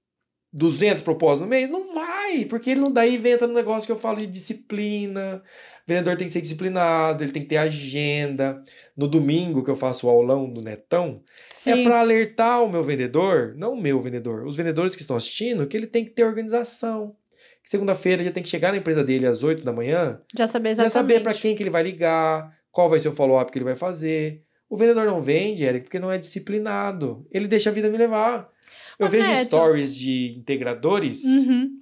200 propósitos no mês? Não vai, porque ele não daí entra no negócio que eu falo de disciplina. O vendedor tem que ser disciplinado, ele tem que ter agenda. No domingo que eu faço o aulão do Netão, é Sim. é para alertar o meu vendedor, não o meu vendedor, os vendedores que estão assistindo, que ele tem que ter organização que segunda-feira já tem que chegar na empresa dele às 8 da manhã. Já saber exatamente. Já saber para quem que ele vai ligar, qual vai ser o follow-up que ele vai fazer. O vendedor não vende, Eric, porque não é disciplinado. Ele deixa a vida me levar. Eu vejo Neto. stories de integradores. Uhum.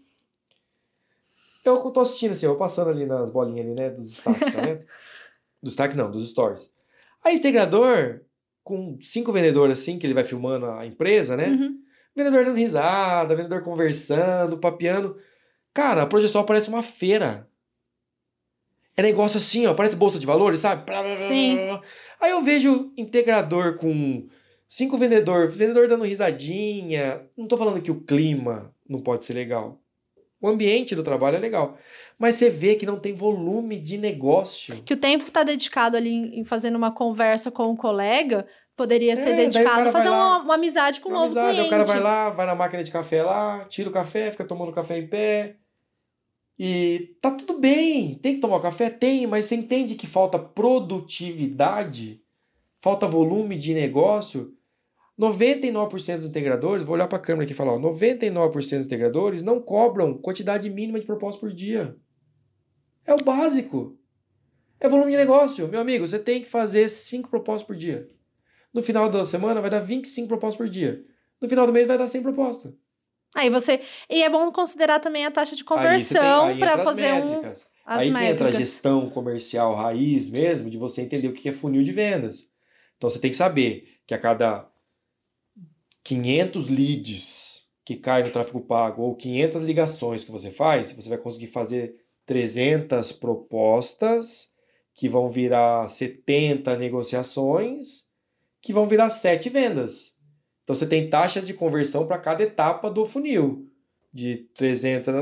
Eu tô assistindo assim, eu passando ali nas bolinhas ali, né? Dos destaques, tá vendo? dos destaques não, dos stories. Aí, integrador, com cinco vendedores assim, que ele vai filmando a empresa, né? Uhum. Vendedor dando risada, vendedor conversando, papeando. Cara, a Projeção parece uma feira. É negócio assim, ó, parece bolsa de valores, sabe? Sim. Aí eu vejo integrador com cinco vendedor, vendedor dando risadinha. Não tô falando que o clima não pode ser legal. O ambiente do trabalho é legal. Mas você vê que não tem volume de negócio. Que o tempo que está dedicado ali em fazendo uma conversa com um colega poderia ser é, dedicado a fazer lá, uma, uma, amizade com um novo amizade, cliente. O cara vai lá, vai na máquina de café lá, tira o café, fica tomando café em pé. E tá tudo bem, tem que tomar café? Tem, mas você entende que falta produtividade, falta volume de negócio 99% dos integradores, vou olhar para a câmera aqui e falar, ó, 99% dos integradores não cobram quantidade mínima de propostas por dia. É o básico. É volume de negócio. Meu amigo, você tem que fazer 5 propostas por dia. No final da semana vai dar 25 propostas por dia. No final do mês vai dar 100 propostas. Aí você. E é bom considerar também a taxa de conversão para fazer um. As aí métricas. entra a gestão comercial raiz mesmo, de você entender o que é funil de vendas. Então você tem que saber que a cada 500 leads que caem no tráfego pago ou 500 ligações que você faz, você vai conseguir fazer 300 propostas que vão virar 70 negociações que vão virar 7 vendas. Então você tem taxas de conversão para cada etapa do funil. De 300,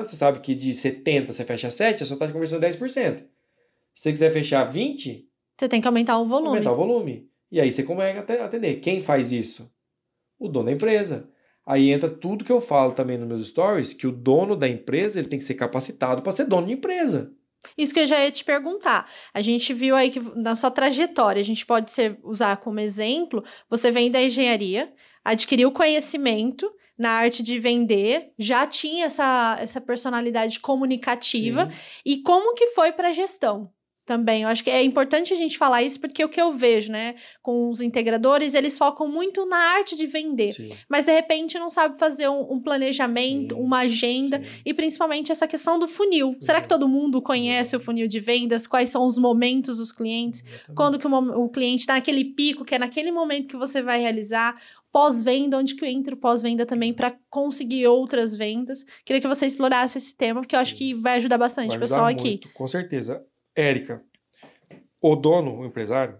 você sabe que de 70 você fecha 7, a sua taxa de conversão é 10%. Se você quiser fechar 20, você tem que aumentar o volume. Aumentar o volume. E aí você consegue atender. Quem faz isso? o dono da empresa. Aí entra tudo que eu falo também nos meus stories, que o dono da empresa ele tem que ser capacitado para ser dono de empresa. Isso que eu já ia te perguntar. A gente viu aí que na sua trajetória, a gente pode ser, usar como exemplo, você vem da engenharia, adquiriu conhecimento na arte de vender, já tinha essa, essa personalidade comunicativa. Sim. E como que foi para a gestão? Também. Eu acho que é importante a gente falar isso porque o que eu vejo, né, com os integradores, eles focam muito na arte de vender, sim. mas de repente não sabe fazer um, um planejamento, sim, uma agenda sim. e principalmente essa questão do funil. Será que todo mundo conhece o funil de vendas? Quais são os momentos dos clientes? Quando que o, o cliente está naquele pico, que é naquele momento que você vai realizar? pós-venda, onde que eu entro pós-venda também para conseguir outras vendas. Queria que você explorasse esse tema, porque eu acho que vai ajudar bastante o pessoal muito, aqui. Com certeza. Érica, o dono, o empresário,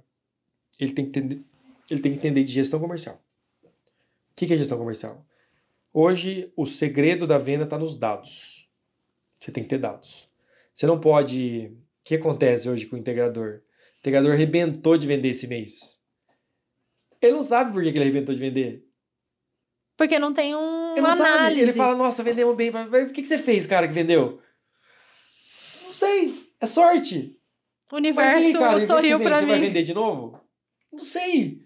ele tem que entender, ele tem que entender de gestão comercial. O que é gestão comercial? Hoje, o segredo da venda está nos dados. Você tem que ter dados. Você não pode. O que acontece hoje com o integrador? O integrador arrebentou de vender esse mês. Ele não sabe por que ele arrebentou de vender. Porque não tem um, uma análise. Sabe. Ele fala, nossa, vendemos bem. Por que, que você fez, cara, que vendeu? Não sei. É sorte. O universo aí, cara, sorriu para mim. Você vai vender de novo? Não sei.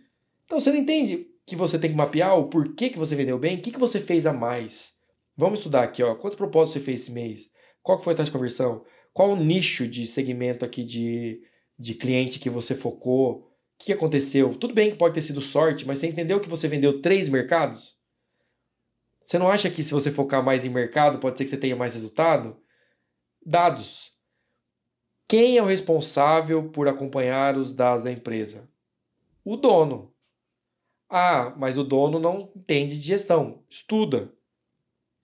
Então você não entende que você tem que mapear o porquê que você vendeu bem, o que, que você fez a mais. Vamos estudar aqui, ó. Quantos propósitos você fez esse mês? Qual foi a taxa de conversão? Qual o nicho de segmento aqui de, de cliente que você focou? O que aconteceu? Tudo bem que pode ter sido sorte, mas você entendeu que você vendeu três mercados? Você não acha que se você focar mais em mercado, pode ser que você tenha mais resultado? Dados. Quem é o responsável por acompanhar os dados da empresa? O dono. Ah, mas o dono não entende de gestão. Estuda.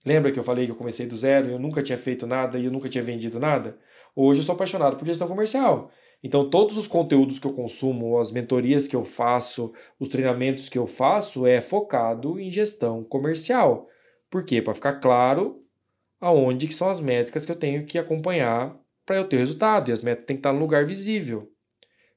Lembra que eu falei que eu comecei do zero e eu nunca tinha feito nada e eu nunca tinha vendido nada? Hoje eu sou apaixonado por gestão comercial. Então, todos os conteúdos que eu consumo, as mentorias que eu faço, os treinamentos que eu faço, é focado em gestão comercial. Por quê? Para ficar claro aonde que são as métricas que eu tenho que acompanhar para eu ter resultado. E as metas têm que estar no lugar visível.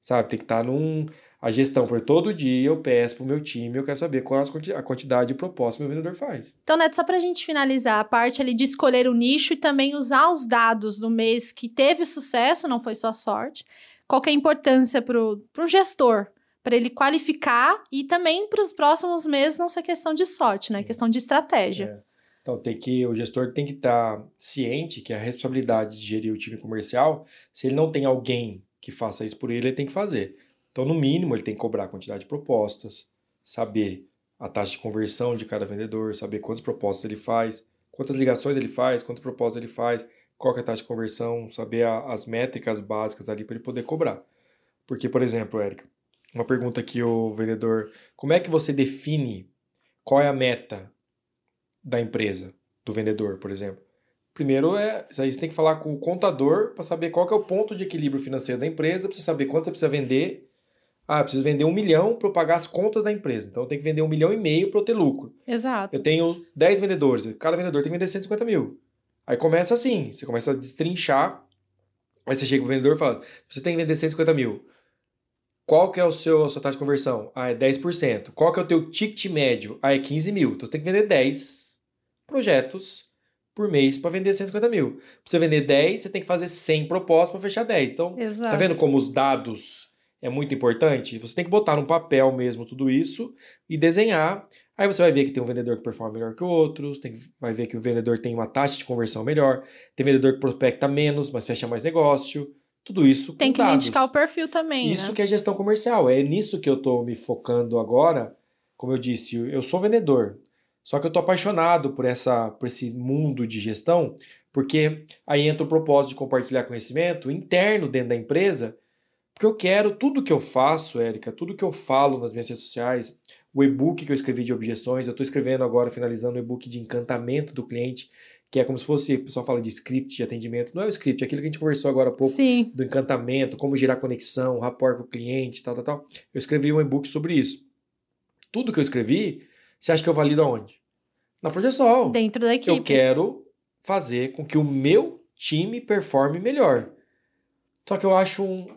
Sabe? Tem que estar num. A gestão, por todo dia eu peço para o meu time, eu quero saber qual é a quantidade de propostas meu vendedor faz. Então, Neto, só para a gente finalizar a parte ali de escolher o nicho e também usar os dados do mês que teve sucesso, não foi só sorte. Qual que é a importância para o gestor? Para ele qualificar e também para os próximos meses não ser questão de sorte, né? Questão de estratégia. É. Então tem que o gestor tem que estar tá ciente que a responsabilidade de gerir o time comercial, se ele não tem alguém que faça isso por ele, ele tem que fazer. Então no mínimo ele tem que cobrar a quantidade de propostas, saber a taxa de conversão de cada vendedor, saber quantas propostas ele faz, quantas ligações ele faz, quantas propostas ele faz, qual é a taxa de conversão, saber a, as métricas básicas ali para ele poder cobrar. Porque, por exemplo, Érica, uma pergunta aqui o vendedor, como é que você define qual é a meta da empresa, do vendedor, por exemplo? Primeiro é, isso aí você tem que falar com o contador para saber qual é o ponto de equilíbrio financeiro da empresa, para você saber quanto você precisa vender. Ah, eu preciso vender um milhão para eu pagar as contas da empresa. Então eu tenho que vender um milhão e meio para eu ter lucro. Exato. Eu tenho 10 vendedores, cada vendedor tem que vender 150 mil. Aí começa assim, você começa a destrinchar. Aí você chega pro vendedor e fala: você tem que vender 150 mil. Qual que é o seu, a sua taxa de conversão? Ah, é 10%. Qual que é o teu ticket médio? Ah, é 15 mil. Então você tem que vender 10 projetos por mês para vender 150 mil. Para você vender 10, você tem que fazer 100 propostas para fechar 10. Então, Exato. tá vendo como os dados é muito importante? Você tem que botar no papel mesmo tudo isso e desenhar. Aí você vai ver que tem um vendedor que performa melhor que outros, tem, vai ver que o vendedor tem uma taxa de conversão melhor, tem vendedor que prospecta menos, mas fecha mais negócio. Tudo isso Tem que dados. identificar o perfil também, Isso né? que é gestão comercial. É nisso que eu estou me focando agora. Como eu disse, eu sou vendedor. Só que eu tô apaixonado por, essa, por esse mundo de gestão, porque aí entra o propósito de compartilhar conhecimento interno dentro da empresa, porque eu quero tudo que eu faço, Érica, tudo que eu falo nas minhas redes sociais, o e-book que eu escrevi de objeções, eu estou escrevendo agora, finalizando o e-book de encantamento do cliente, que é como se fosse, o pessoal fala de script de atendimento, não é o script, é aquilo que a gente conversou agora há pouco, Sim. do encantamento, como gerar conexão, rapport com o cliente, tal, tal, tal. Eu escrevi um e-book sobre isso. Tudo que eu escrevi, você acha que eu valido aonde? Na Progesol. Dentro da equipe. Eu quero fazer com que o meu time performe melhor. Só que eu acho um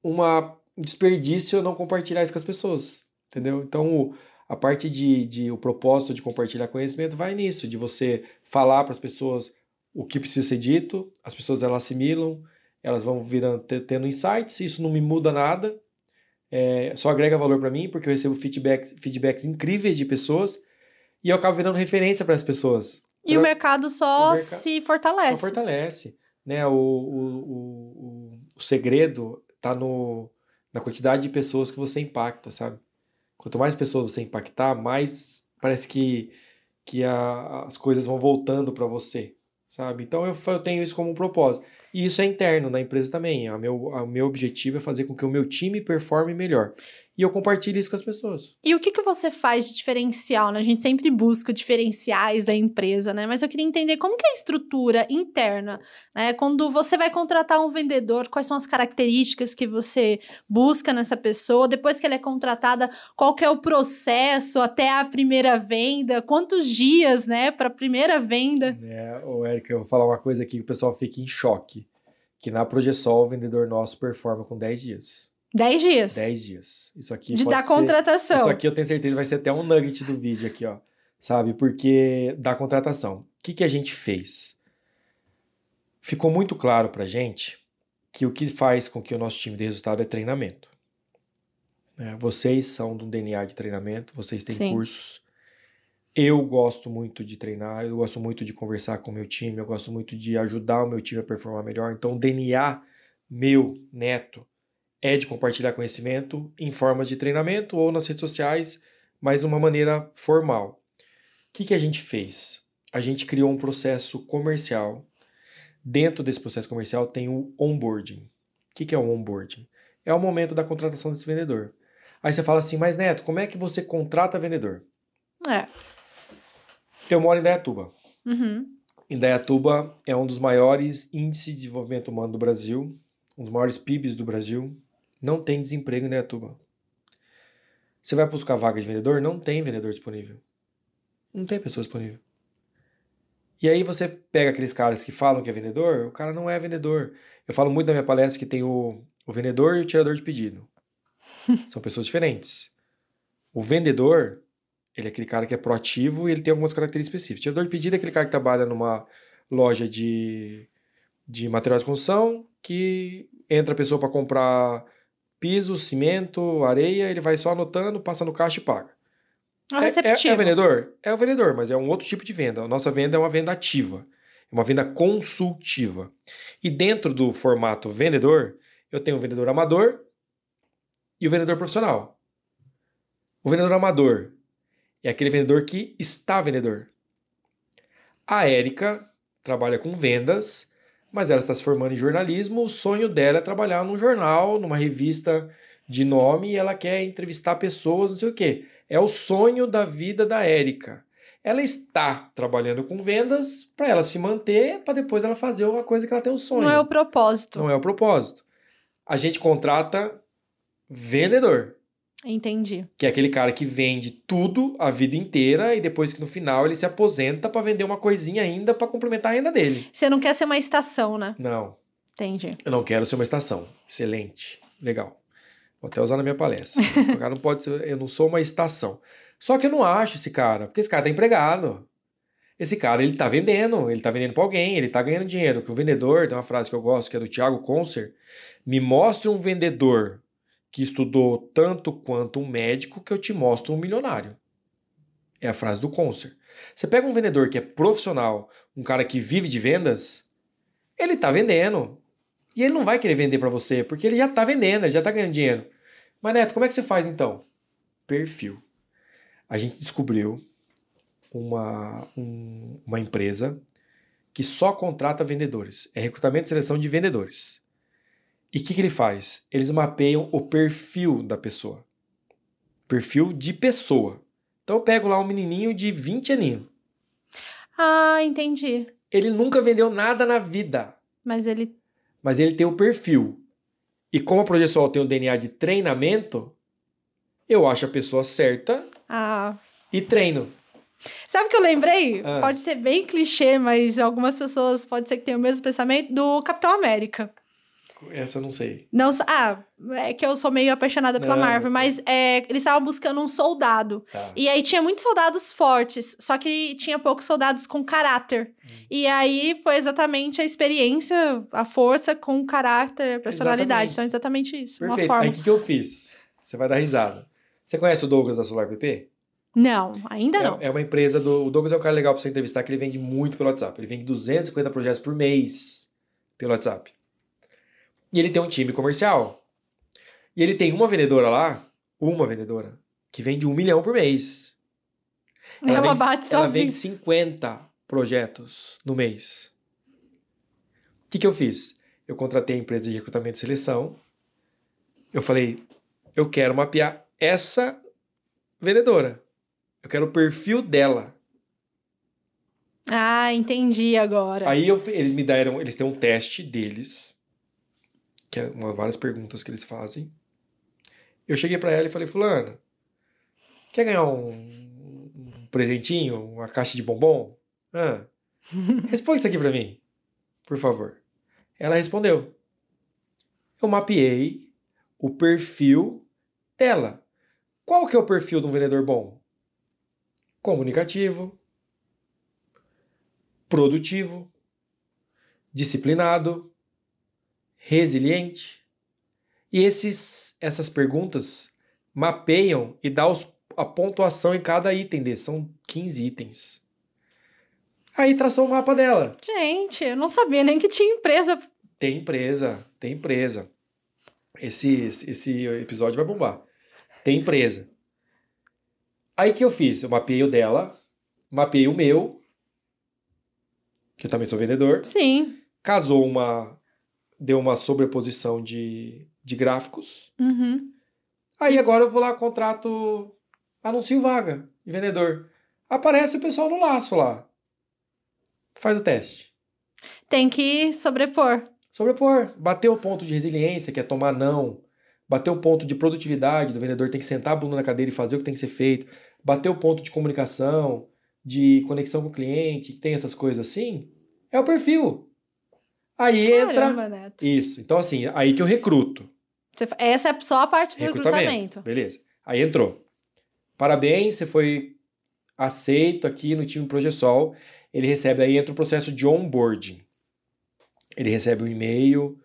uma um desperdício eu não compartilhar isso com as pessoas. Entendeu? Então, a parte de, de o propósito de compartilhar conhecimento vai nisso, de você falar para as pessoas o que precisa ser dito, as pessoas elas assimilam, elas vão virando, tendo insights, isso não me muda nada, é, só agrega valor para mim, porque eu recebo feedbacks, feedbacks incríveis de pessoas e eu acabo virando referência para as pessoas. E então, o mercado só o merca... se fortalece. Só fortalece. Né? O, o, o, o segredo está na quantidade de pessoas que você impacta, sabe? Quanto mais pessoas você impactar, mais parece que, que a, as coisas vão voltando para você, sabe? Então eu, eu tenho isso como um propósito. E isso é interno na empresa também. O meu, o meu objetivo é fazer com que o meu time performe melhor. E eu compartilho isso com as pessoas. E o que, que você faz de diferencial? Né? A gente sempre busca diferenciais da empresa, né? Mas eu queria entender como que é a estrutura interna, né? Quando você vai contratar um vendedor, quais são as características que você busca nessa pessoa? Depois que ele é contratada, qual que é o processo até a primeira venda? Quantos dias, né, para a primeira venda? É, ô Érica, eu vou falar uma coisa aqui que o pessoal fica em choque. Que na Progesol, o vendedor nosso performa com 10 dias. 10 dias. 10 dias. Isso aqui De dar ser, contratação. Isso aqui eu tenho certeza vai ser até um nugget do vídeo aqui, ó. Sabe? Porque da contratação. O que, que a gente fez? Ficou muito claro pra gente que o que faz com que o nosso time dê resultado é treinamento. É, vocês são do DNA de treinamento, vocês têm Sim. cursos. Eu gosto muito de treinar, eu gosto muito de conversar com o meu time, eu gosto muito de ajudar o meu time a performar melhor. Então, o DNA meu, neto, é de compartilhar conhecimento em formas de treinamento ou nas redes sociais, mas de uma maneira formal. O que, que a gente fez? A gente criou um processo comercial. Dentro desse processo comercial tem o onboarding. O que, que é o onboarding? É o momento da contratação desse vendedor. Aí você fala assim, mas Neto, como é que você contrata vendedor? É. Eu moro em Dayatuba. Uhum. Indaiatuba é um dos maiores índices de desenvolvimento humano do Brasil, um dos maiores PIBs do Brasil. Não tem desemprego em Indaiatuba. Você vai buscar vaga de vendedor? Não tem vendedor disponível. Não tem pessoa disponível. E aí você pega aqueles caras que falam que é vendedor, o cara não é vendedor. Eu falo muito na minha palestra que tem o, o vendedor e o tirador de pedido. São pessoas diferentes. O vendedor, ele é aquele cara que é proativo e ele tem algumas características específicas. O tirador de pedido é aquele cara que trabalha numa loja de, de material de construção, que entra a pessoa para comprar piso, cimento, areia, ele vai só anotando, passa no caixa e paga. É, É, é, receptivo. é o vendedor? É o vendedor, mas é um outro tipo de venda. A nossa venda é uma venda ativa. É uma venda consultiva. E dentro do formato vendedor, eu tenho o vendedor amador e o vendedor profissional. O vendedor amador é aquele vendedor que está vendedor. A Érica trabalha com vendas, mas ela está se formando em jornalismo. O sonho dela é trabalhar num jornal, numa revista de nome, e ela quer entrevistar pessoas, não sei o quê. É o sonho da vida da Érica. Ela está trabalhando com vendas para ela se manter, para depois ela fazer uma coisa que ela tem um sonho. Não é o propósito. Não é o propósito. A gente contrata vendedor. Entendi. Que é aquele cara que vende tudo a vida inteira e depois que no final ele se aposenta para vender uma coisinha ainda para complementar a renda dele. Você não quer ser uma estação, né? Não. Entendi. Eu não quero ser uma estação. Excelente. Legal. Vou até usar na minha palestra. o cara não pode ser, eu não sou uma estação. Só que eu não acho esse cara, porque esse cara tá empregado. Esse cara, ele tá vendendo, ele tá vendendo para alguém, ele tá ganhando dinheiro. Que o vendedor, tem uma frase que eu gosto, que é do Thiago Concer, me mostre um vendedor que estudou tanto quanto um médico que eu te mostro um milionário. É a frase do Concer. Você pega um vendedor que é profissional, um cara que vive de vendas, ele tá vendendo. E ele não vai querer vender para você, porque ele já tá vendendo, ele já tá ganhando dinheiro. Mas Neto, como é que você faz então? Perfil. A gente descobriu uma, um, uma empresa que só contrata vendedores. É recrutamento e seleção de vendedores. E o que, que ele faz? Eles mapeiam o perfil da pessoa. Perfil de pessoa. Então eu pego lá um menininho de 20 aninhos. Ah, entendi. Ele nunca vendeu nada na vida. Mas ele. Mas ele tem o perfil. E como a Projeção tem o DNA de treinamento, eu acho a pessoa certa ah. e treino. Sabe o que eu lembrei? Ah. Pode ser bem clichê, mas algumas pessoas pode ser que tenham o mesmo pensamento do Capitão América. Essa eu não sei. Não, ah, é que eu sou meio apaixonada pela não, Marvel, mas é, eles estavam buscando um soldado. Tá. E aí tinha muitos soldados fortes, só que tinha poucos soldados com caráter. Hum. E aí foi exatamente a experiência, a força com caráter, personalidade. Exatamente. Então, é exatamente isso. Perfeito. Aí o que, que eu fiz? Você vai dar risada. Você conhece o Douglas da Solar PP? Não, ainda não. É, é uma empresa do. O Douglas é um cara legal para você entrevistar, que ele vende muito pelo WhatsApp. Ele vende 250 projetos por mês pelo WhatsApp. E ele tem um time comercial. E ele tem uma vendedora lá, uma vendedora, que vende um milhão por mês. Ela, ela vende, bate Ela vende 50 projetos no mês. O que, que eu fiz? Eu contratei a empresa de recrutamento e seleção. Eu falei, eu quero mapear essa vendedora. Eu quero o perfil dela. Ah, entendi agora. Aí eu, eles me deram, eles têm um teste deles que é uma, várias perguntas que eles fazem. Eu cheguei para ela e falei, fulana, quer ganhar um, um presentinho, uma caixa de bombom? Ah, responde isso aqui para mim, por favor. Ela respondeu. Eu mapeei o perfil dela. Qual que é o perfil de um vendedor bom? Comunicativo, produtivo, disciplinado, resiliente? E esses, essas perguntas mapeiam e dão a pontuação em cada item desse. São 15 itens. Aí traçou o mapa dela. Gente, eu não sabia nem que tinha empresa. Tem empresa, tem empresa. Esse, esse episódio vai bombar. Tem empresa. Aí que eu fiz? Eu mapeei o dela, mapeei o meu, que eu também sou vendedor. Sim. Casou uma deu uma sobreposição de, de gráficos. Uhum. Aí agora eu vou lá, contrato, anuncio vaga de vendedor. Aparece o pessoal no laço lá. Faz o teste. Tem que sobrepor. Sobrepor. Bater o ponto de resiliência, que é tomar não. Bater o ponto de produtividade do vendedor, tem que sentar a bunda na cadeira e fazer o que tem que ser feito. Bater o ponto de comunicação, de conexão com o cliente, que tem essas coisas assim. É o perfil. Aí Caramba, entra. Neto. Isso. Então, assim, aí que eu recruto. Essa é só a parte do recrutamento. recrutamento. Beleza. Aí entrou. Parabéns, você foi aceito aqui no time Progesol. Ele recebe, aí entra o processo de onboarding. Ele recebe um e-mail,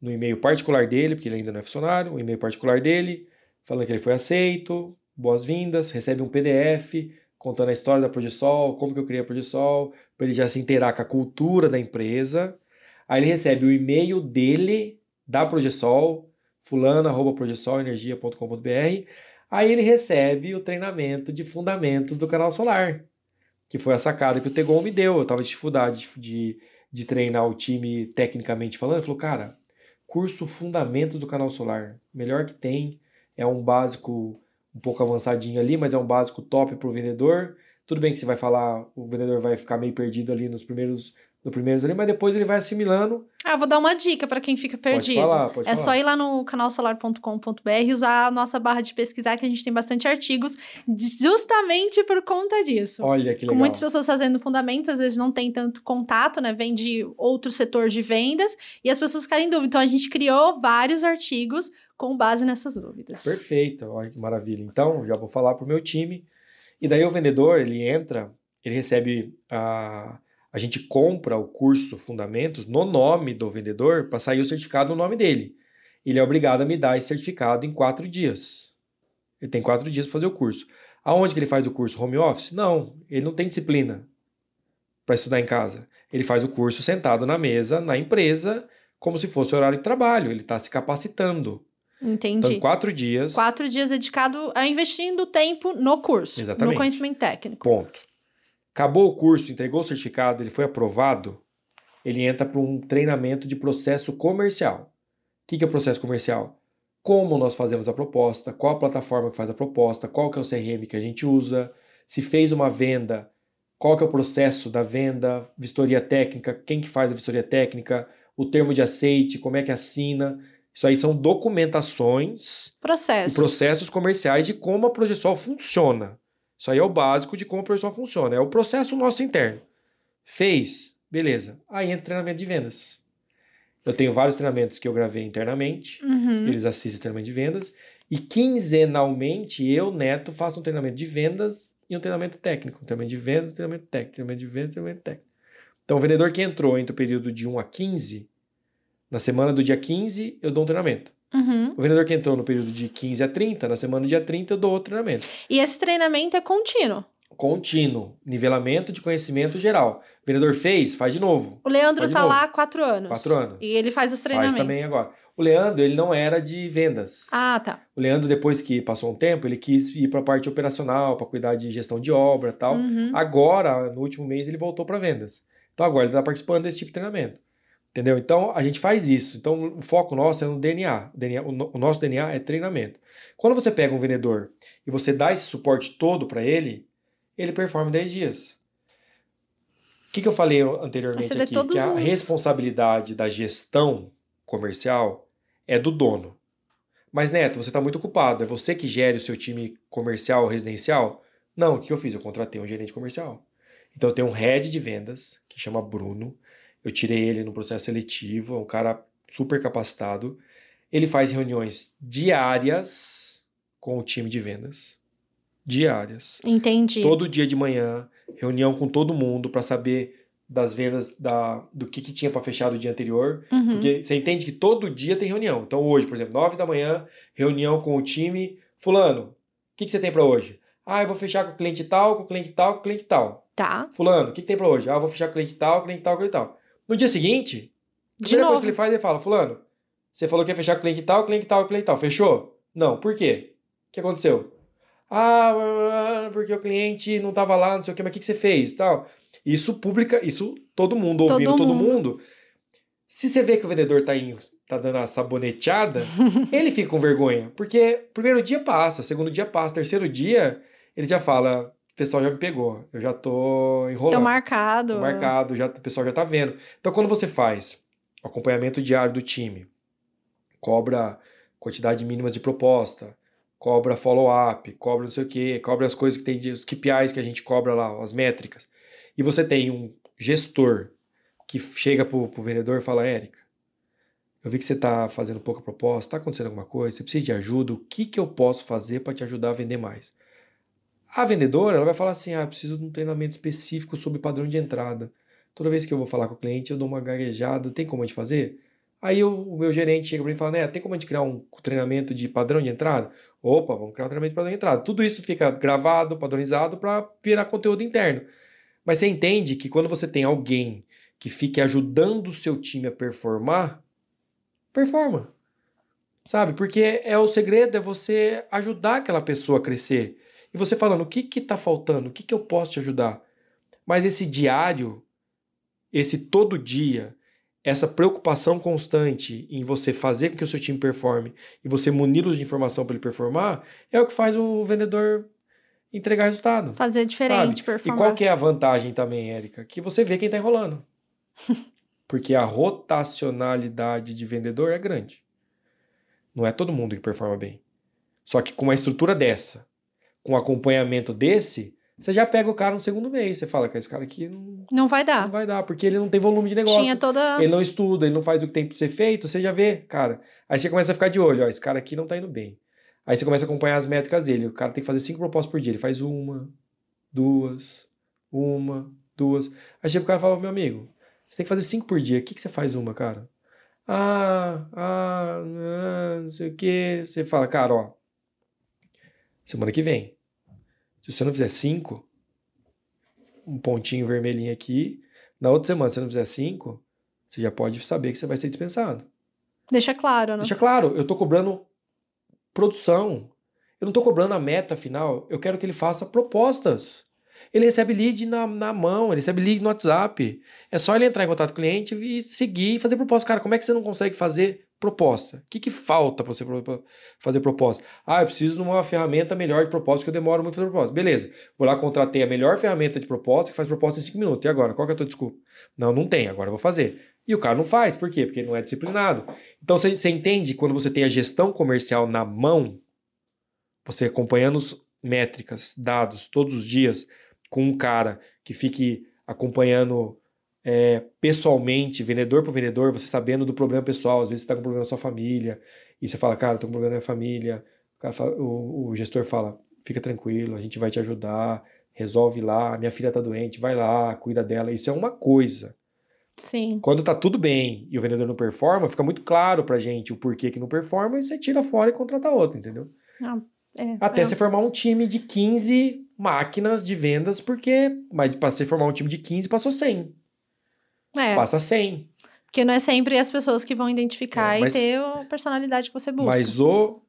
no e-mail particular dele, porque ele ainda não é funcionário, um e-mail particular dele, falando que ele foi aceito, boas-vindas, recebe um PDF contando a história da Progesol, como que eu criei a Progesol, para ele já se inteirar com a cultura da empresa Aí ele recebe o e-mail dele, da Progesol, fulano.progesolenergia.com.br. Aí ele recebe o treinamento de fundamentos do canal solar. Que foi a sacada que o Tegon me deu. Eu tava de dificuldade de, de treinar o time tecnicamente falando. Ele falou, cara, curso Fundamentos do Canal Solar. Melhor que tem. É um básico um pouco avançadinho ali, mas é um básico top para o vendedor. Tudo bem que você vai falar, o vendedor vai ficar meio perdido ali nos primeiros no primeiros ali, mas depois ele vai assimilando. Ah, vou dar uma dica para quem fica perdido. Pode falar, pode é falar. só ir lá no canalsolar.com.br e usar a nossa barra de pesquisar, que a gente tem bastante artigos justamente por conta disso. Olha que legal. Com muitas pessoas fazendo fundamentos, às vezes não tem tanto contato, né? Vem de outro setor de vendas e as pessoas ficarem em dúvida. Então a gente criou vários artigos com base nessas dúvidas. Perfeito, olha que maravilha. Então, já vou falar para o meu time. E daí o vendedor, ele entra, ele recebe a a gente compra o curso Fundamentos no nome do vendedor para sair o certificado no nome dele. Ele é obrigado a me dar esse certificado em quatro dias. Ele tem quatro dias para fazer o curso. Aonde que ele faz o curso? Home office? Não, ele não tem disciplina para estudar em casa. Ele faz o curso sentado na mesa, na empresa, como se fosse horário de trabalho. Ele está se capacitando. Entendi. Então, quatro dias. Quatro dias dedicado a investindo tempo no curso. Exatamente. No conhecimento técnico. Ponto. Acabou o curso, entregou o certificado, ele foi aprovado, ele entra para um treinamento de processo comercial. O que, que é o processo comercial? Como nós fazemos a proposta, qual a plataforma que faz a proposta, qual que é o CRM que a gente usa, se fez uma venda, qual que é o processo da venda, vistoria técnica, quem que faz a vistoria técnica, o termo de aceite, como é que assina. Isso aí são documentações processos. e processos comerciais de como a Progesol funciona. Isso aí é o básico de como a pessoa funciona. É o processo nosso interno. Fez, beleza. Aí entra treinamento de vendas. Eu tenho vários treinamentos que eu gravei internamente. Uhum. Eles assistem o treinamento de vendas. E quinzenalmente, eu, Neto, faço um treinamento de vendas e um treinamento técnico. Um treinamento de vendas, um treinamento técnico. Treinamento de vendas, treinamento técnico. Então, o vendedor que entrou entre o período de 1 a 15, na semana do dia 15, eu dou um treinamento. Uhum. O vendedor que entrou no período de 15 a 30, na semana dia 30, eu dou outro treinamento. E esse treinamento é contínuo. Contínuo. Nivelamento de conhecimento geral. O vendedor fez, faz de novo. O Leandro tá novo. lá há quatro anos. Quatro anos. E ele faz os treinamentos. Faz também agora. O Leandro, ele não era de vendas. Ah, tá. O Leandro, depois que passou um tempo, ele quis ir para a parte operacional, para cuidar de gestão de obra e tal. Uhum. Agora, no último mês, ele voltou para vendas. Então agora ele está participando desse tipo de treinamento. Entendeu? Então a gente faz isso. Então o foco nosso é no DNA. O, DNA, o, no, o nosso DNA é treinamento. Quando você pega um vendedor e você dá esse suporte todo para ele, ele performa em 10 dias. O que, que eu falei anteriormente aqui? Que a os- responsabilidade da gestão comercial é do dono. Mas, Neto, você está muito ocupado. É você que gere o seu time comercial ou residencial? Não, o que eu fiz? Eu contratei um gerente comercial. Então, eu tenho um head de vendas, que chama Bruno. Eu tirei ele no processo seletivo, é um cara super capacitado. Ele faz reuniões diárias com o time de vendas. Diárias. Entendi. Todo dia de manhã, reunião com todo mundo para saber das vendas da, do que, que tinha para fechar do dia anterior. Uhum. Porque você entende que todo dia tem reunião. Então, hoje, por exemplo, 9 da manhã, reunião com o time. Fulano, o que, que você tem para hoje? Ah, eu vou fechar com o cliente tal, com o cliente tal, com o cliente tal. Tá. Fulano, o que, que tem para hoje? Ah, eu vou fechar com o cliente tal, cliente tal, cliente tal. No dia seguinte, a primeira novo. coisa que ele faz, ele fala: Fulano, você falou que ia fechar com o cliente tal, cliente tal, cliente tal. Fechou? Não. Por quê? O que aconteceu? Ah, porque o cliente não estava lá, não sei o que, mas o que, que você fez? Tal. Isso publica, isso todo mundo Todo ouvindo, todo mundo. mundo. Se você vê que o vendedor tá, em, tá dando a saboneteada, ele fica com vergonha. Porque primeiro dia passa, segundo dia passa, terceiro dia, ele já fala: pessoal já me pegou, eu já tô enrolando. Tô marcado. Tô marcado, já, o pessoal já tá vendo. Então, quando você faz acompanhamento diário do time, cobra quantidade mínima de proposta, cobra follow-up, cobra não sei o quê, cobra as coisas que tem, de- os KPIs que a gente cobra lá, as métricas. E você tem um gestor que chega pro, pro vendedor e fala, Érica, eu vi que você tá fazendo pouca proposta, tá acontecendo alguma coisa, você precisa de ajuda, o que que eu posso fazer para te ajudar a vender mais? A vendedora, ela vai falar assim, ah, eu preciso de um treinamento específico sobre padrão de entrada. Toda vez que eu vou falar com o cliente, eu dou uma gaguejada, tem como a gente fazer? Aí o, o meu gerente chega para mim e fala, né, tem como a gente criar um treinamento de padrão de entrada? Opa, vamos criar um treinamento de padrão de entrada. Tudo isso fica gravado, padronizado para virar conteúdo interno. Mas você entende que quando você tem alguém que fique ajudando o seu time a performar, performa. Sabe? Porque é o segredo é você ajudar aquela pessoa a crescer. E você falando, o que que tá faltando? O que que eu posso te ajudar? Mas esse diário, esse todo dia, essa preocupação constante em você fazer com que o seu time performe e você muni-los de informação para ele performar, é o que faz o vendedor entregar resultado. Fazer diferente, sabe? performar. E qual que é a vantagem também, Érica? Que você vê quem está enrolando. Porque a rotacionalidade de vendedor é grande. Não é todo mundo que performa bem. Só que com uma estrutura dessa, com um acompanhamento desse, você já pega o cara no segundo mês. Você fala que esse cara aqui não, não vai dar. Não vai dar, porque ele não tem volume de negócio. Tinha toda... Ele não estuda, ele não faz o que tem para ser feito. Você já vê, cara. Aí você começa a ficar de olho. Ó, esse cara aqui não tá indo bem. Aí você começa a acompanhar as métricas dele. O cara tem que fazer cinco propostas por dia. Ele faz uma, duas, uma, duas. Aí chega o cara e fala, meu amigo, você tem que fazer cinco por dia. O que, que você faz uma, cara? Ah, ah, ah, não sei o que. Você fala, cara, ó. Semana que vem se você não fizer cinco, um pontinho vermelhinho aqui, na outra semana, se você não fizer cinco, você já pode saber que você vai ser dispensado. Deixa claro, né? Deixa claro, eu tô cobrando produção. Eu não tô cobrando a meta final, eu quero que ele faça propostas. Ele recebe lead na, na mão, ele recebe lead no WhatsApp. É só ele entrar em contato com o cliente e seguir e fazer proposta. Cara, como é que você não consegue fazer proposta? O que, que falta para você fazer proposta? Ah, eu preciso de uma ferramenta melhor de proposta, que eu demoro muito a fazer proposta. Beleza, vou lá, contratei a melhor ferramenta de proposta, que faz proposta em 5 minutos. E agora? Qual que é a tua desculpa? Não, não tem, agora eu vou fazer. E o cara não faz, por quê? Porque ele não é disciplinado. Então você, você entende quando você tem a gestão comercial na mão, você acompanhando os métricas, dados todos os dias, com um cara que fique acompanhando é, pessoalmente, vendedor por vendedor, você sabendo do problema pessoal, às vezes você está com um problema na sua família, e você fala, cara, eu tô com um problema na minha família, o, fala, o, o, gestor fala, fica tranquilo, a gente vai te ajudar, resolve lá, minha filha tá doente, vai lá, cuida dela, isso é uma coisa. Sim. Quando tá tudo bem e o vendedor não performa, fica muito claro pra gente o porquê que não performa e você tira fora e contrata outro, entendeu? Ah, é, Até é. você formar um time de 15 máquinas de vendas, porque mas para você formar um time de 15 passou 100. É. Passa 100. Porque não é sempre as pessoas que vão identificar é, mas, e ter a personalidade que você busca. Mas o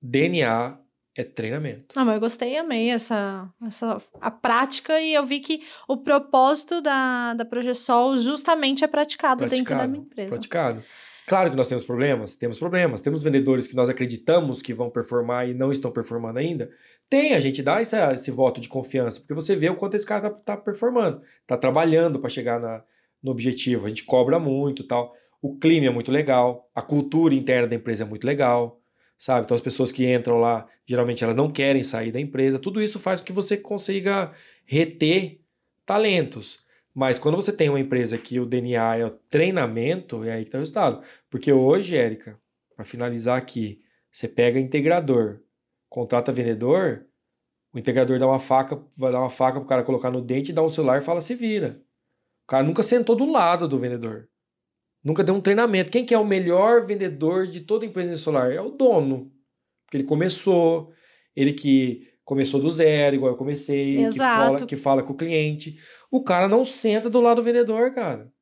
DNA é treinamento. Não, mas eu gostei, amei essa, essa a prática e eu vi que o propósito da, da Progesol justamente é praticado, praticado dentro da minha empresa. Praticado. Claro que nós temos problemas, temos problemas. Temos vendedores que nós acreditamos que vão performar e não estão performando ainda. Tem, a gente dá esse, esse voto de confiança, porque você vê o quanto esse cara está tá performando, está trabalhando para chegar na, no objetivo. A gente cobra muito tal. O clima é muito legal, a cultura interna da empresa é muito legal, sabe? Então as pessoas que entram lá, geralmente elas não querem sair da empresa. Tudo isso faz com que você consiga reter talentos. Mas quando você tem uma empresa que o DNA é o treinamento, é aí que está o resultado. Porque hoje, Érica, para finalizar aqui, você pega integrador, contrata vendedor, o integrador dá uma faca, vai dar uma faca pro cara colocar no dente, dá um celular e fala se vira. O cara nunca sentou do lado do vendedor. Nunca deu um treinamento. Quem que é o melhor vendedor de toda empresa celular? É o dono. Porque ele começou, ele que começou do zero, igual eu comecei, que fala, que fala com o cliente. O cara não senta do lado do vendedor, cara.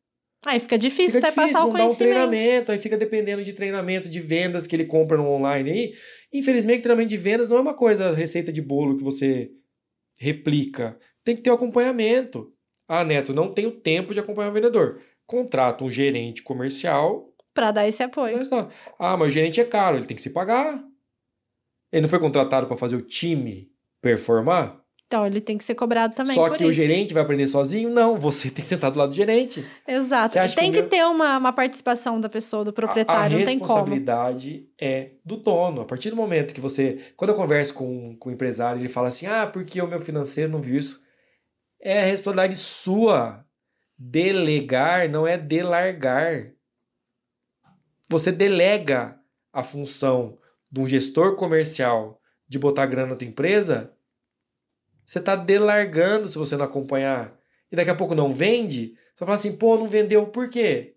Aí fica difícil fica até difícil, passar o conhecimento. Dá um treinamento, aí fica dependendo de treinamento de vendas que ele compra no online aí. Infelizmente, treinamento de vendas não é uma coisa, receita de bolo que você replica. Tem que ter o acompanhamento. Ah, Neto, não tenho tempo de acompanhar o vendedor. Contrata um gerente comercial. Para dar esse apoio. Ah, mas o gerente é caro, ele tem que se pagar. Ele não foi contratado para fazer o time performar? Então, ele tem que ser cobrado também. Só que isso. o gerente vai aprender sozinho? Não, você tem que sentar do lado do gerente. Exato. Tem que, que ter uma, uma participação da pessoa, do proprietário, a, a não tem como. A responsabilidade é do dono. A partir do momento que você. Quando eu converso com, com o empresário, ele fala assim: ah, porque o meu financeiro não viu isso. É a responsabilidade sua. Delegar não é delargar. Você delega a função de um gestor comercial de botar grana na tua empresa, você está delargando se você não acompanhar. E daqui a pouco não vende, você fala assim, pô, não vendeu por quê?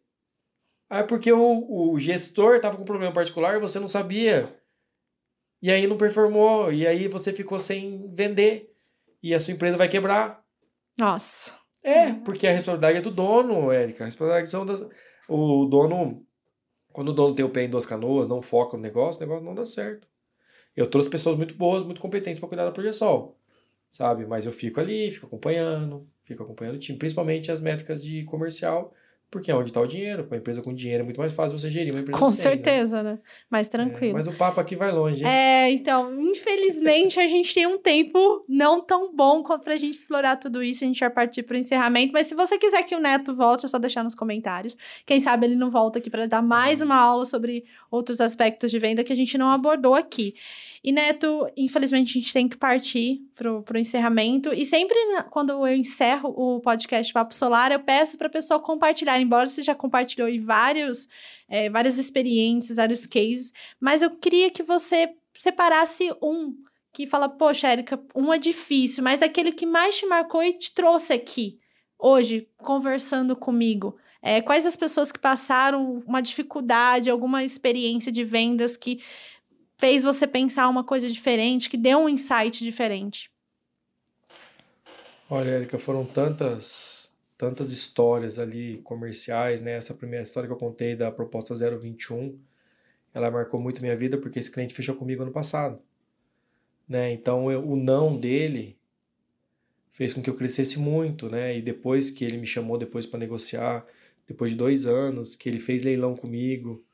Ah, é porque o, o gestor estava com um problema particular e você não sabia. E aí não performou, e aí você ficou sem vender. E a sua empresa vai quebrar. Nossa. É, porque a responsabilidade é do dono, Érica. A responsabilidade são das... O dono, quando o dono tem o pé em duas canoas, não foca no negócio, o negócio não dá certo. Eu trouxe pessoas muito boas, muito competentes para cuidar da projeção, sabe? Mas eu fico ali, fico acompanhando, fico acompanhando o time, principalmente as métricas de comercial, porque é onde está o dinheiro. Com uma empresa com dinheiro é muito mais fácil você gerir uma empresa Com sem, né? certeza, né? né? Mais tranquilo. É, mas o papo aqui vai longe. Hein? É, então, infelizmente a gente tem um tempo não tão bom para a gente explorar tudo isso. A gente vai partir para o encerramento. Mas se você quiser que o Neto volte, é só deixar nos comentários. Quem sabe ele não volta aqui para dar mais uma aula sobre outros aspectos de venda que a gente não abordou aqui. E, Neto, infelizmente a gente tem que partir pro, pro encerramento. E sempre quando eu encerro o podcast Papo Solar, eu peço para a pessoa compartilhar, embora você já compartilhou em vários, é, várias experiências, vários cases, mas eu queria que você separasse um que fala, poxa, Érica, um é difícil, mas aquele que mais te marcou e te trouxe aqui, hoje, conversando comigo. É, quais as pessoas que passaram uma dificuldade, alguma experiência de vendas que fez você pensar uma coisa diferente, que deu um insight diferente? Olha, Érica, foram tantas, tantas histórias ali comerciais, né? Essa primeira história que eu contei da proposta 021, ela marcou muito minha vida porque esse cliente fechou comigo ano passado, né? Então, eu, o não dele fez com que eu crescesse muito, né? E depois que ele me chamou depois para negociar, depois de dois anos, que ele fez leilão comigo,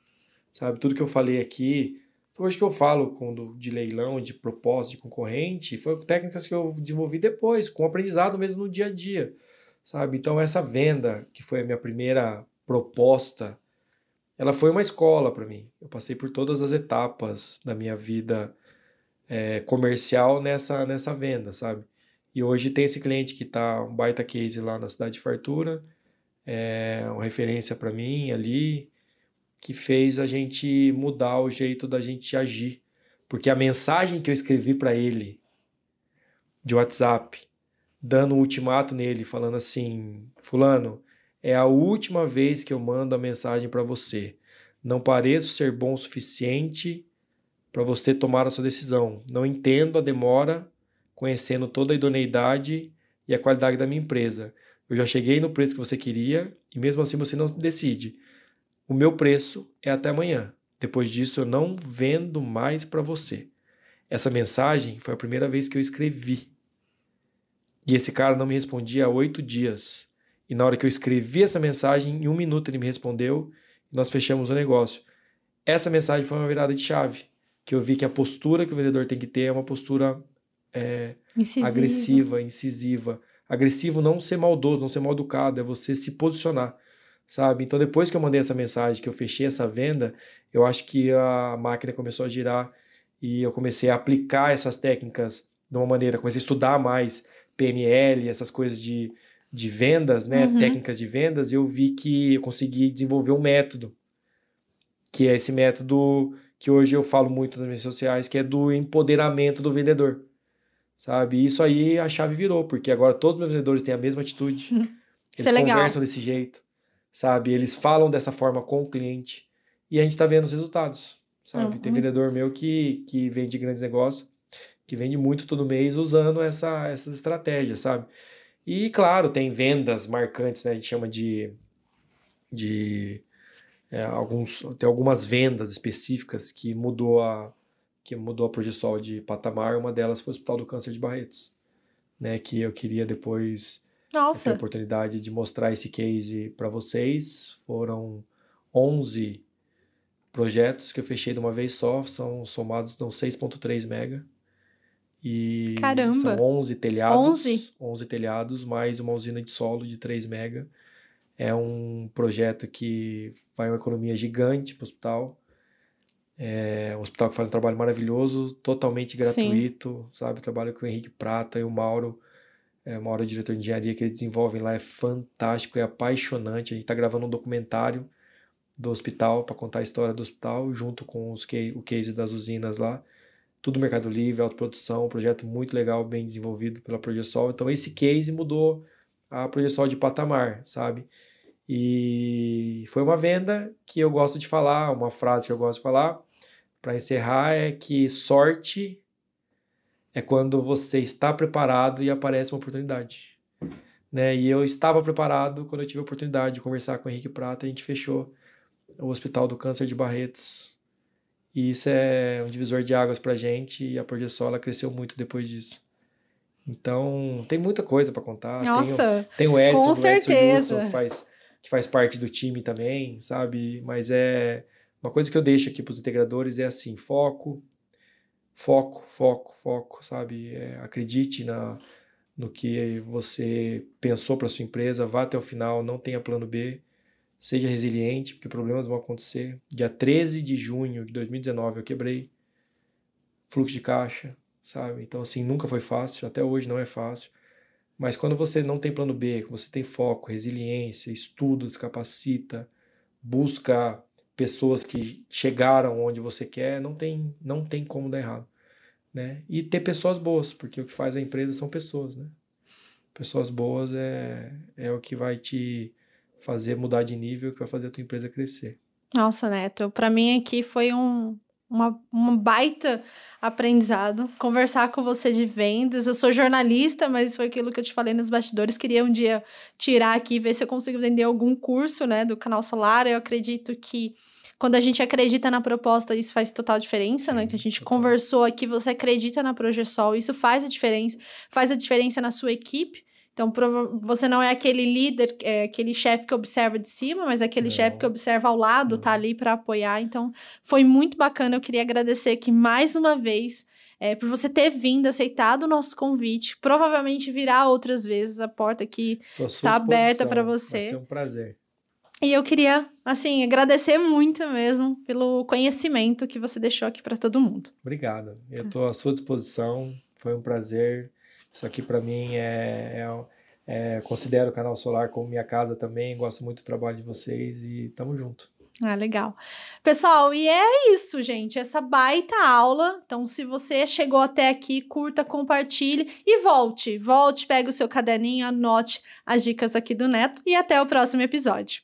sabe? Tudo que eu falei aqui, Hoje que eu falo quando, de leilão, de propósito, de concorrente, foi técnicas que eu desenvolvi depois, com aprendizado mesmo no dia a dia, sabe? Então, essa venda, que foi a minha primeira proposta, ela foi uma escola para mim. Eu passei por todas as etapas da minha vida é, comercial nessa, nessa venda, sabe? E hoje tem esse cliente que está um baita case lá na cidade de Fartura, é uma referência para mim ali, que fez a gente mudar o jeito da gente agir. Porque a mensagem que eu escrevi para ele de WhatsApp, dando um ultimato nele, falando assim: Fulano, é a última vez que eu mando a mensagem para você. Não pareço ser bom o suficiente para você tomar a sua decisão. Não entendo a demora, conhecendo toda a idoneidade e a qualidade da minha empresa. Eu já cheguei no preço que você queria e mesmo assim você não decide. O meu preço é até amanhã. Depois disso eu não vendo mais para você. Essa mensagem foi a primeira vez que eu escrevi. E esse cara não me respondia há oito dias. E na hora que eu escrevi essa mensagem, em um minuto ele me respondeu e nós fechamos o negócio. Essa mensagem foi uma virada de chave, que eu vi que a postura que o vendedor tem que ter é uma postura é, agressiva, incisiva. Agressivo não ser maldoso, não ser mal educado, é você se posicionar sabe? Então, depois que eu mandei essa mensagem, que eu fechei essa venda, eu acho que a máquina começou a girar e eu comecei a aplicar essas técnicas de uma maneira, comecei a estudar mais PNL, essas coisas de, de vendas, né? Uhum. Técnicas de vendas, e eu vi que eu consegui desenvolver um método, que é esse método que hoje eu falo muito nas redes sociais, que é do empoderamento do vendedor, sabe? E isso aí a chave virou, porque agora todos os meus vendedores têm a mesma atitude, eles é conversam desse jeito, sabe? Eles falam dessa forma com o cliente e a gente está vendo os resultados, sabe? Uhum. Tem vendedor meu que, que vende grandes negócios, que vende muito todo mês usando essa, essas estratégias, sabe? E, claro, tem vendas marcantes, né? A gente chama de... de é, alguns, tem algumas vendas específicas que mudou a que mudou a Progesol de patamar, uma delas foi o Hospital do Câncer de Barretos, né, que eu queria depois nossa. a oportunidade de mostrar esse case para vocês. Foram 11 projetos que eu fechei de uma vez só, são somados, dão 6.3 mega. E Caramba. são 11 telhados, 11? 11 telhados, mais uma usina de solo de 3 mega. É um projeto que vai uma economia gigante para o hospital. É um hospital que faz um trabalho maravilhoso, totalmente gratuito, Sim. sabe? Trabalho com o Henrique Prata e o Mauro é, uma hora o diretor de engenharia que eles desenvolvem lá é fantástico, é apaixonante. A gente está gravando um documentário do hospital para contar a história do hospital, junto com os o case das usinas lá. Tudo Mercado Livre, autoprodução, um projeto muito legal, bem desenvolvido pela Progesol. Então esse case mudou a Progesol de patamar, sabe? E foi uma venda que eu gosto de falar, uma frase que eu gosto de falar para encerrar é que sorte é quando você está preparado e aparece uma oportunidade. Né? E eu estava preparado quando eu tive a oportunidade de conversar com o Henrique Prata, a gente fechou o Hospital do Câncer de Barretos. E isso é um divisor de águas para a gente e a projeção ela cresceu muito depois disso. Então, tem muita coisa para contar. Nossa, tem, o, tem o Edson, com certeza. Edson que faz, que faz parte do time também, sabe? Mas é uma coisa que eu deixo aqui para os integradores é assim, foco, foco, foco, foco, sabe? É, acredite na, no que você pensou para sua empresa, vá até o final, não tenha plano B, seja resiliente, porque problemas vão acontecer. Dia 13 de junho de 2019 eu quebrei fluxo de caixa, sabe? Então, assim, nunca foi fácil, até hoje não é fácil. Mas quando você não tem plano B, você tem foco, resiliência, estudo, descapacita, busca pessoas que chegaram onde você quer, não tem, não tem como dar errado. Né? E ter pessoas boas, porque o que faz a empresa são pessoas. Né? Pessoas boas é, é o que vai te fazer mudar de nível, que vai fazer a tua empresa crescer. Nossa, Neto, para mim aqui foi um, uma, uma baita aprendizado. Conversar com você de vendas. Eu sou jornalista, mas foi aquilo que eu te falei nos bastidores. Queria um dia tirar aqui, ver se eu consigo vender algum curso, né, do canal Solar. Eu acredito que quando a gente acredita na proposta, isso faz total diferença, né? Que a gente total. conversou aqui, você acredita na Progesol, isso faz a diferença, faz a diferença na sua equipe. Então, você não é aquele líder, é aquele chefe que observa de cima, mas aquele chefe que observa ao lado, tá ali para apoiar. Então, foi muito bacana. Eu queria agradecer aqui mais uma vez é, por você ter vindo, aceitado o nosso convite. Provavelmente virá outras vezes. A porta aqui está aberta para você. Vai ser um prazer. E eu queria, assim, agradecer muito mesmo pelo conhecimento que você deixou aqui para todo mundo. Obrigado. Eu estou à sua disposição. Foi um prazer. Isso aqui para mim é, é, é, Considero o Canal Solar como minha casa também. Gosto muito do trabalho de vocês e tamo junto. Ah, legal. Pessoal, e é isso, gente. Essa baita aula. Então, se você chegou até aqui, curta, compartilhe e volte. Volte, pegue o seu caderninho, anote as dicas aqui do Neto e até o próximo episódio.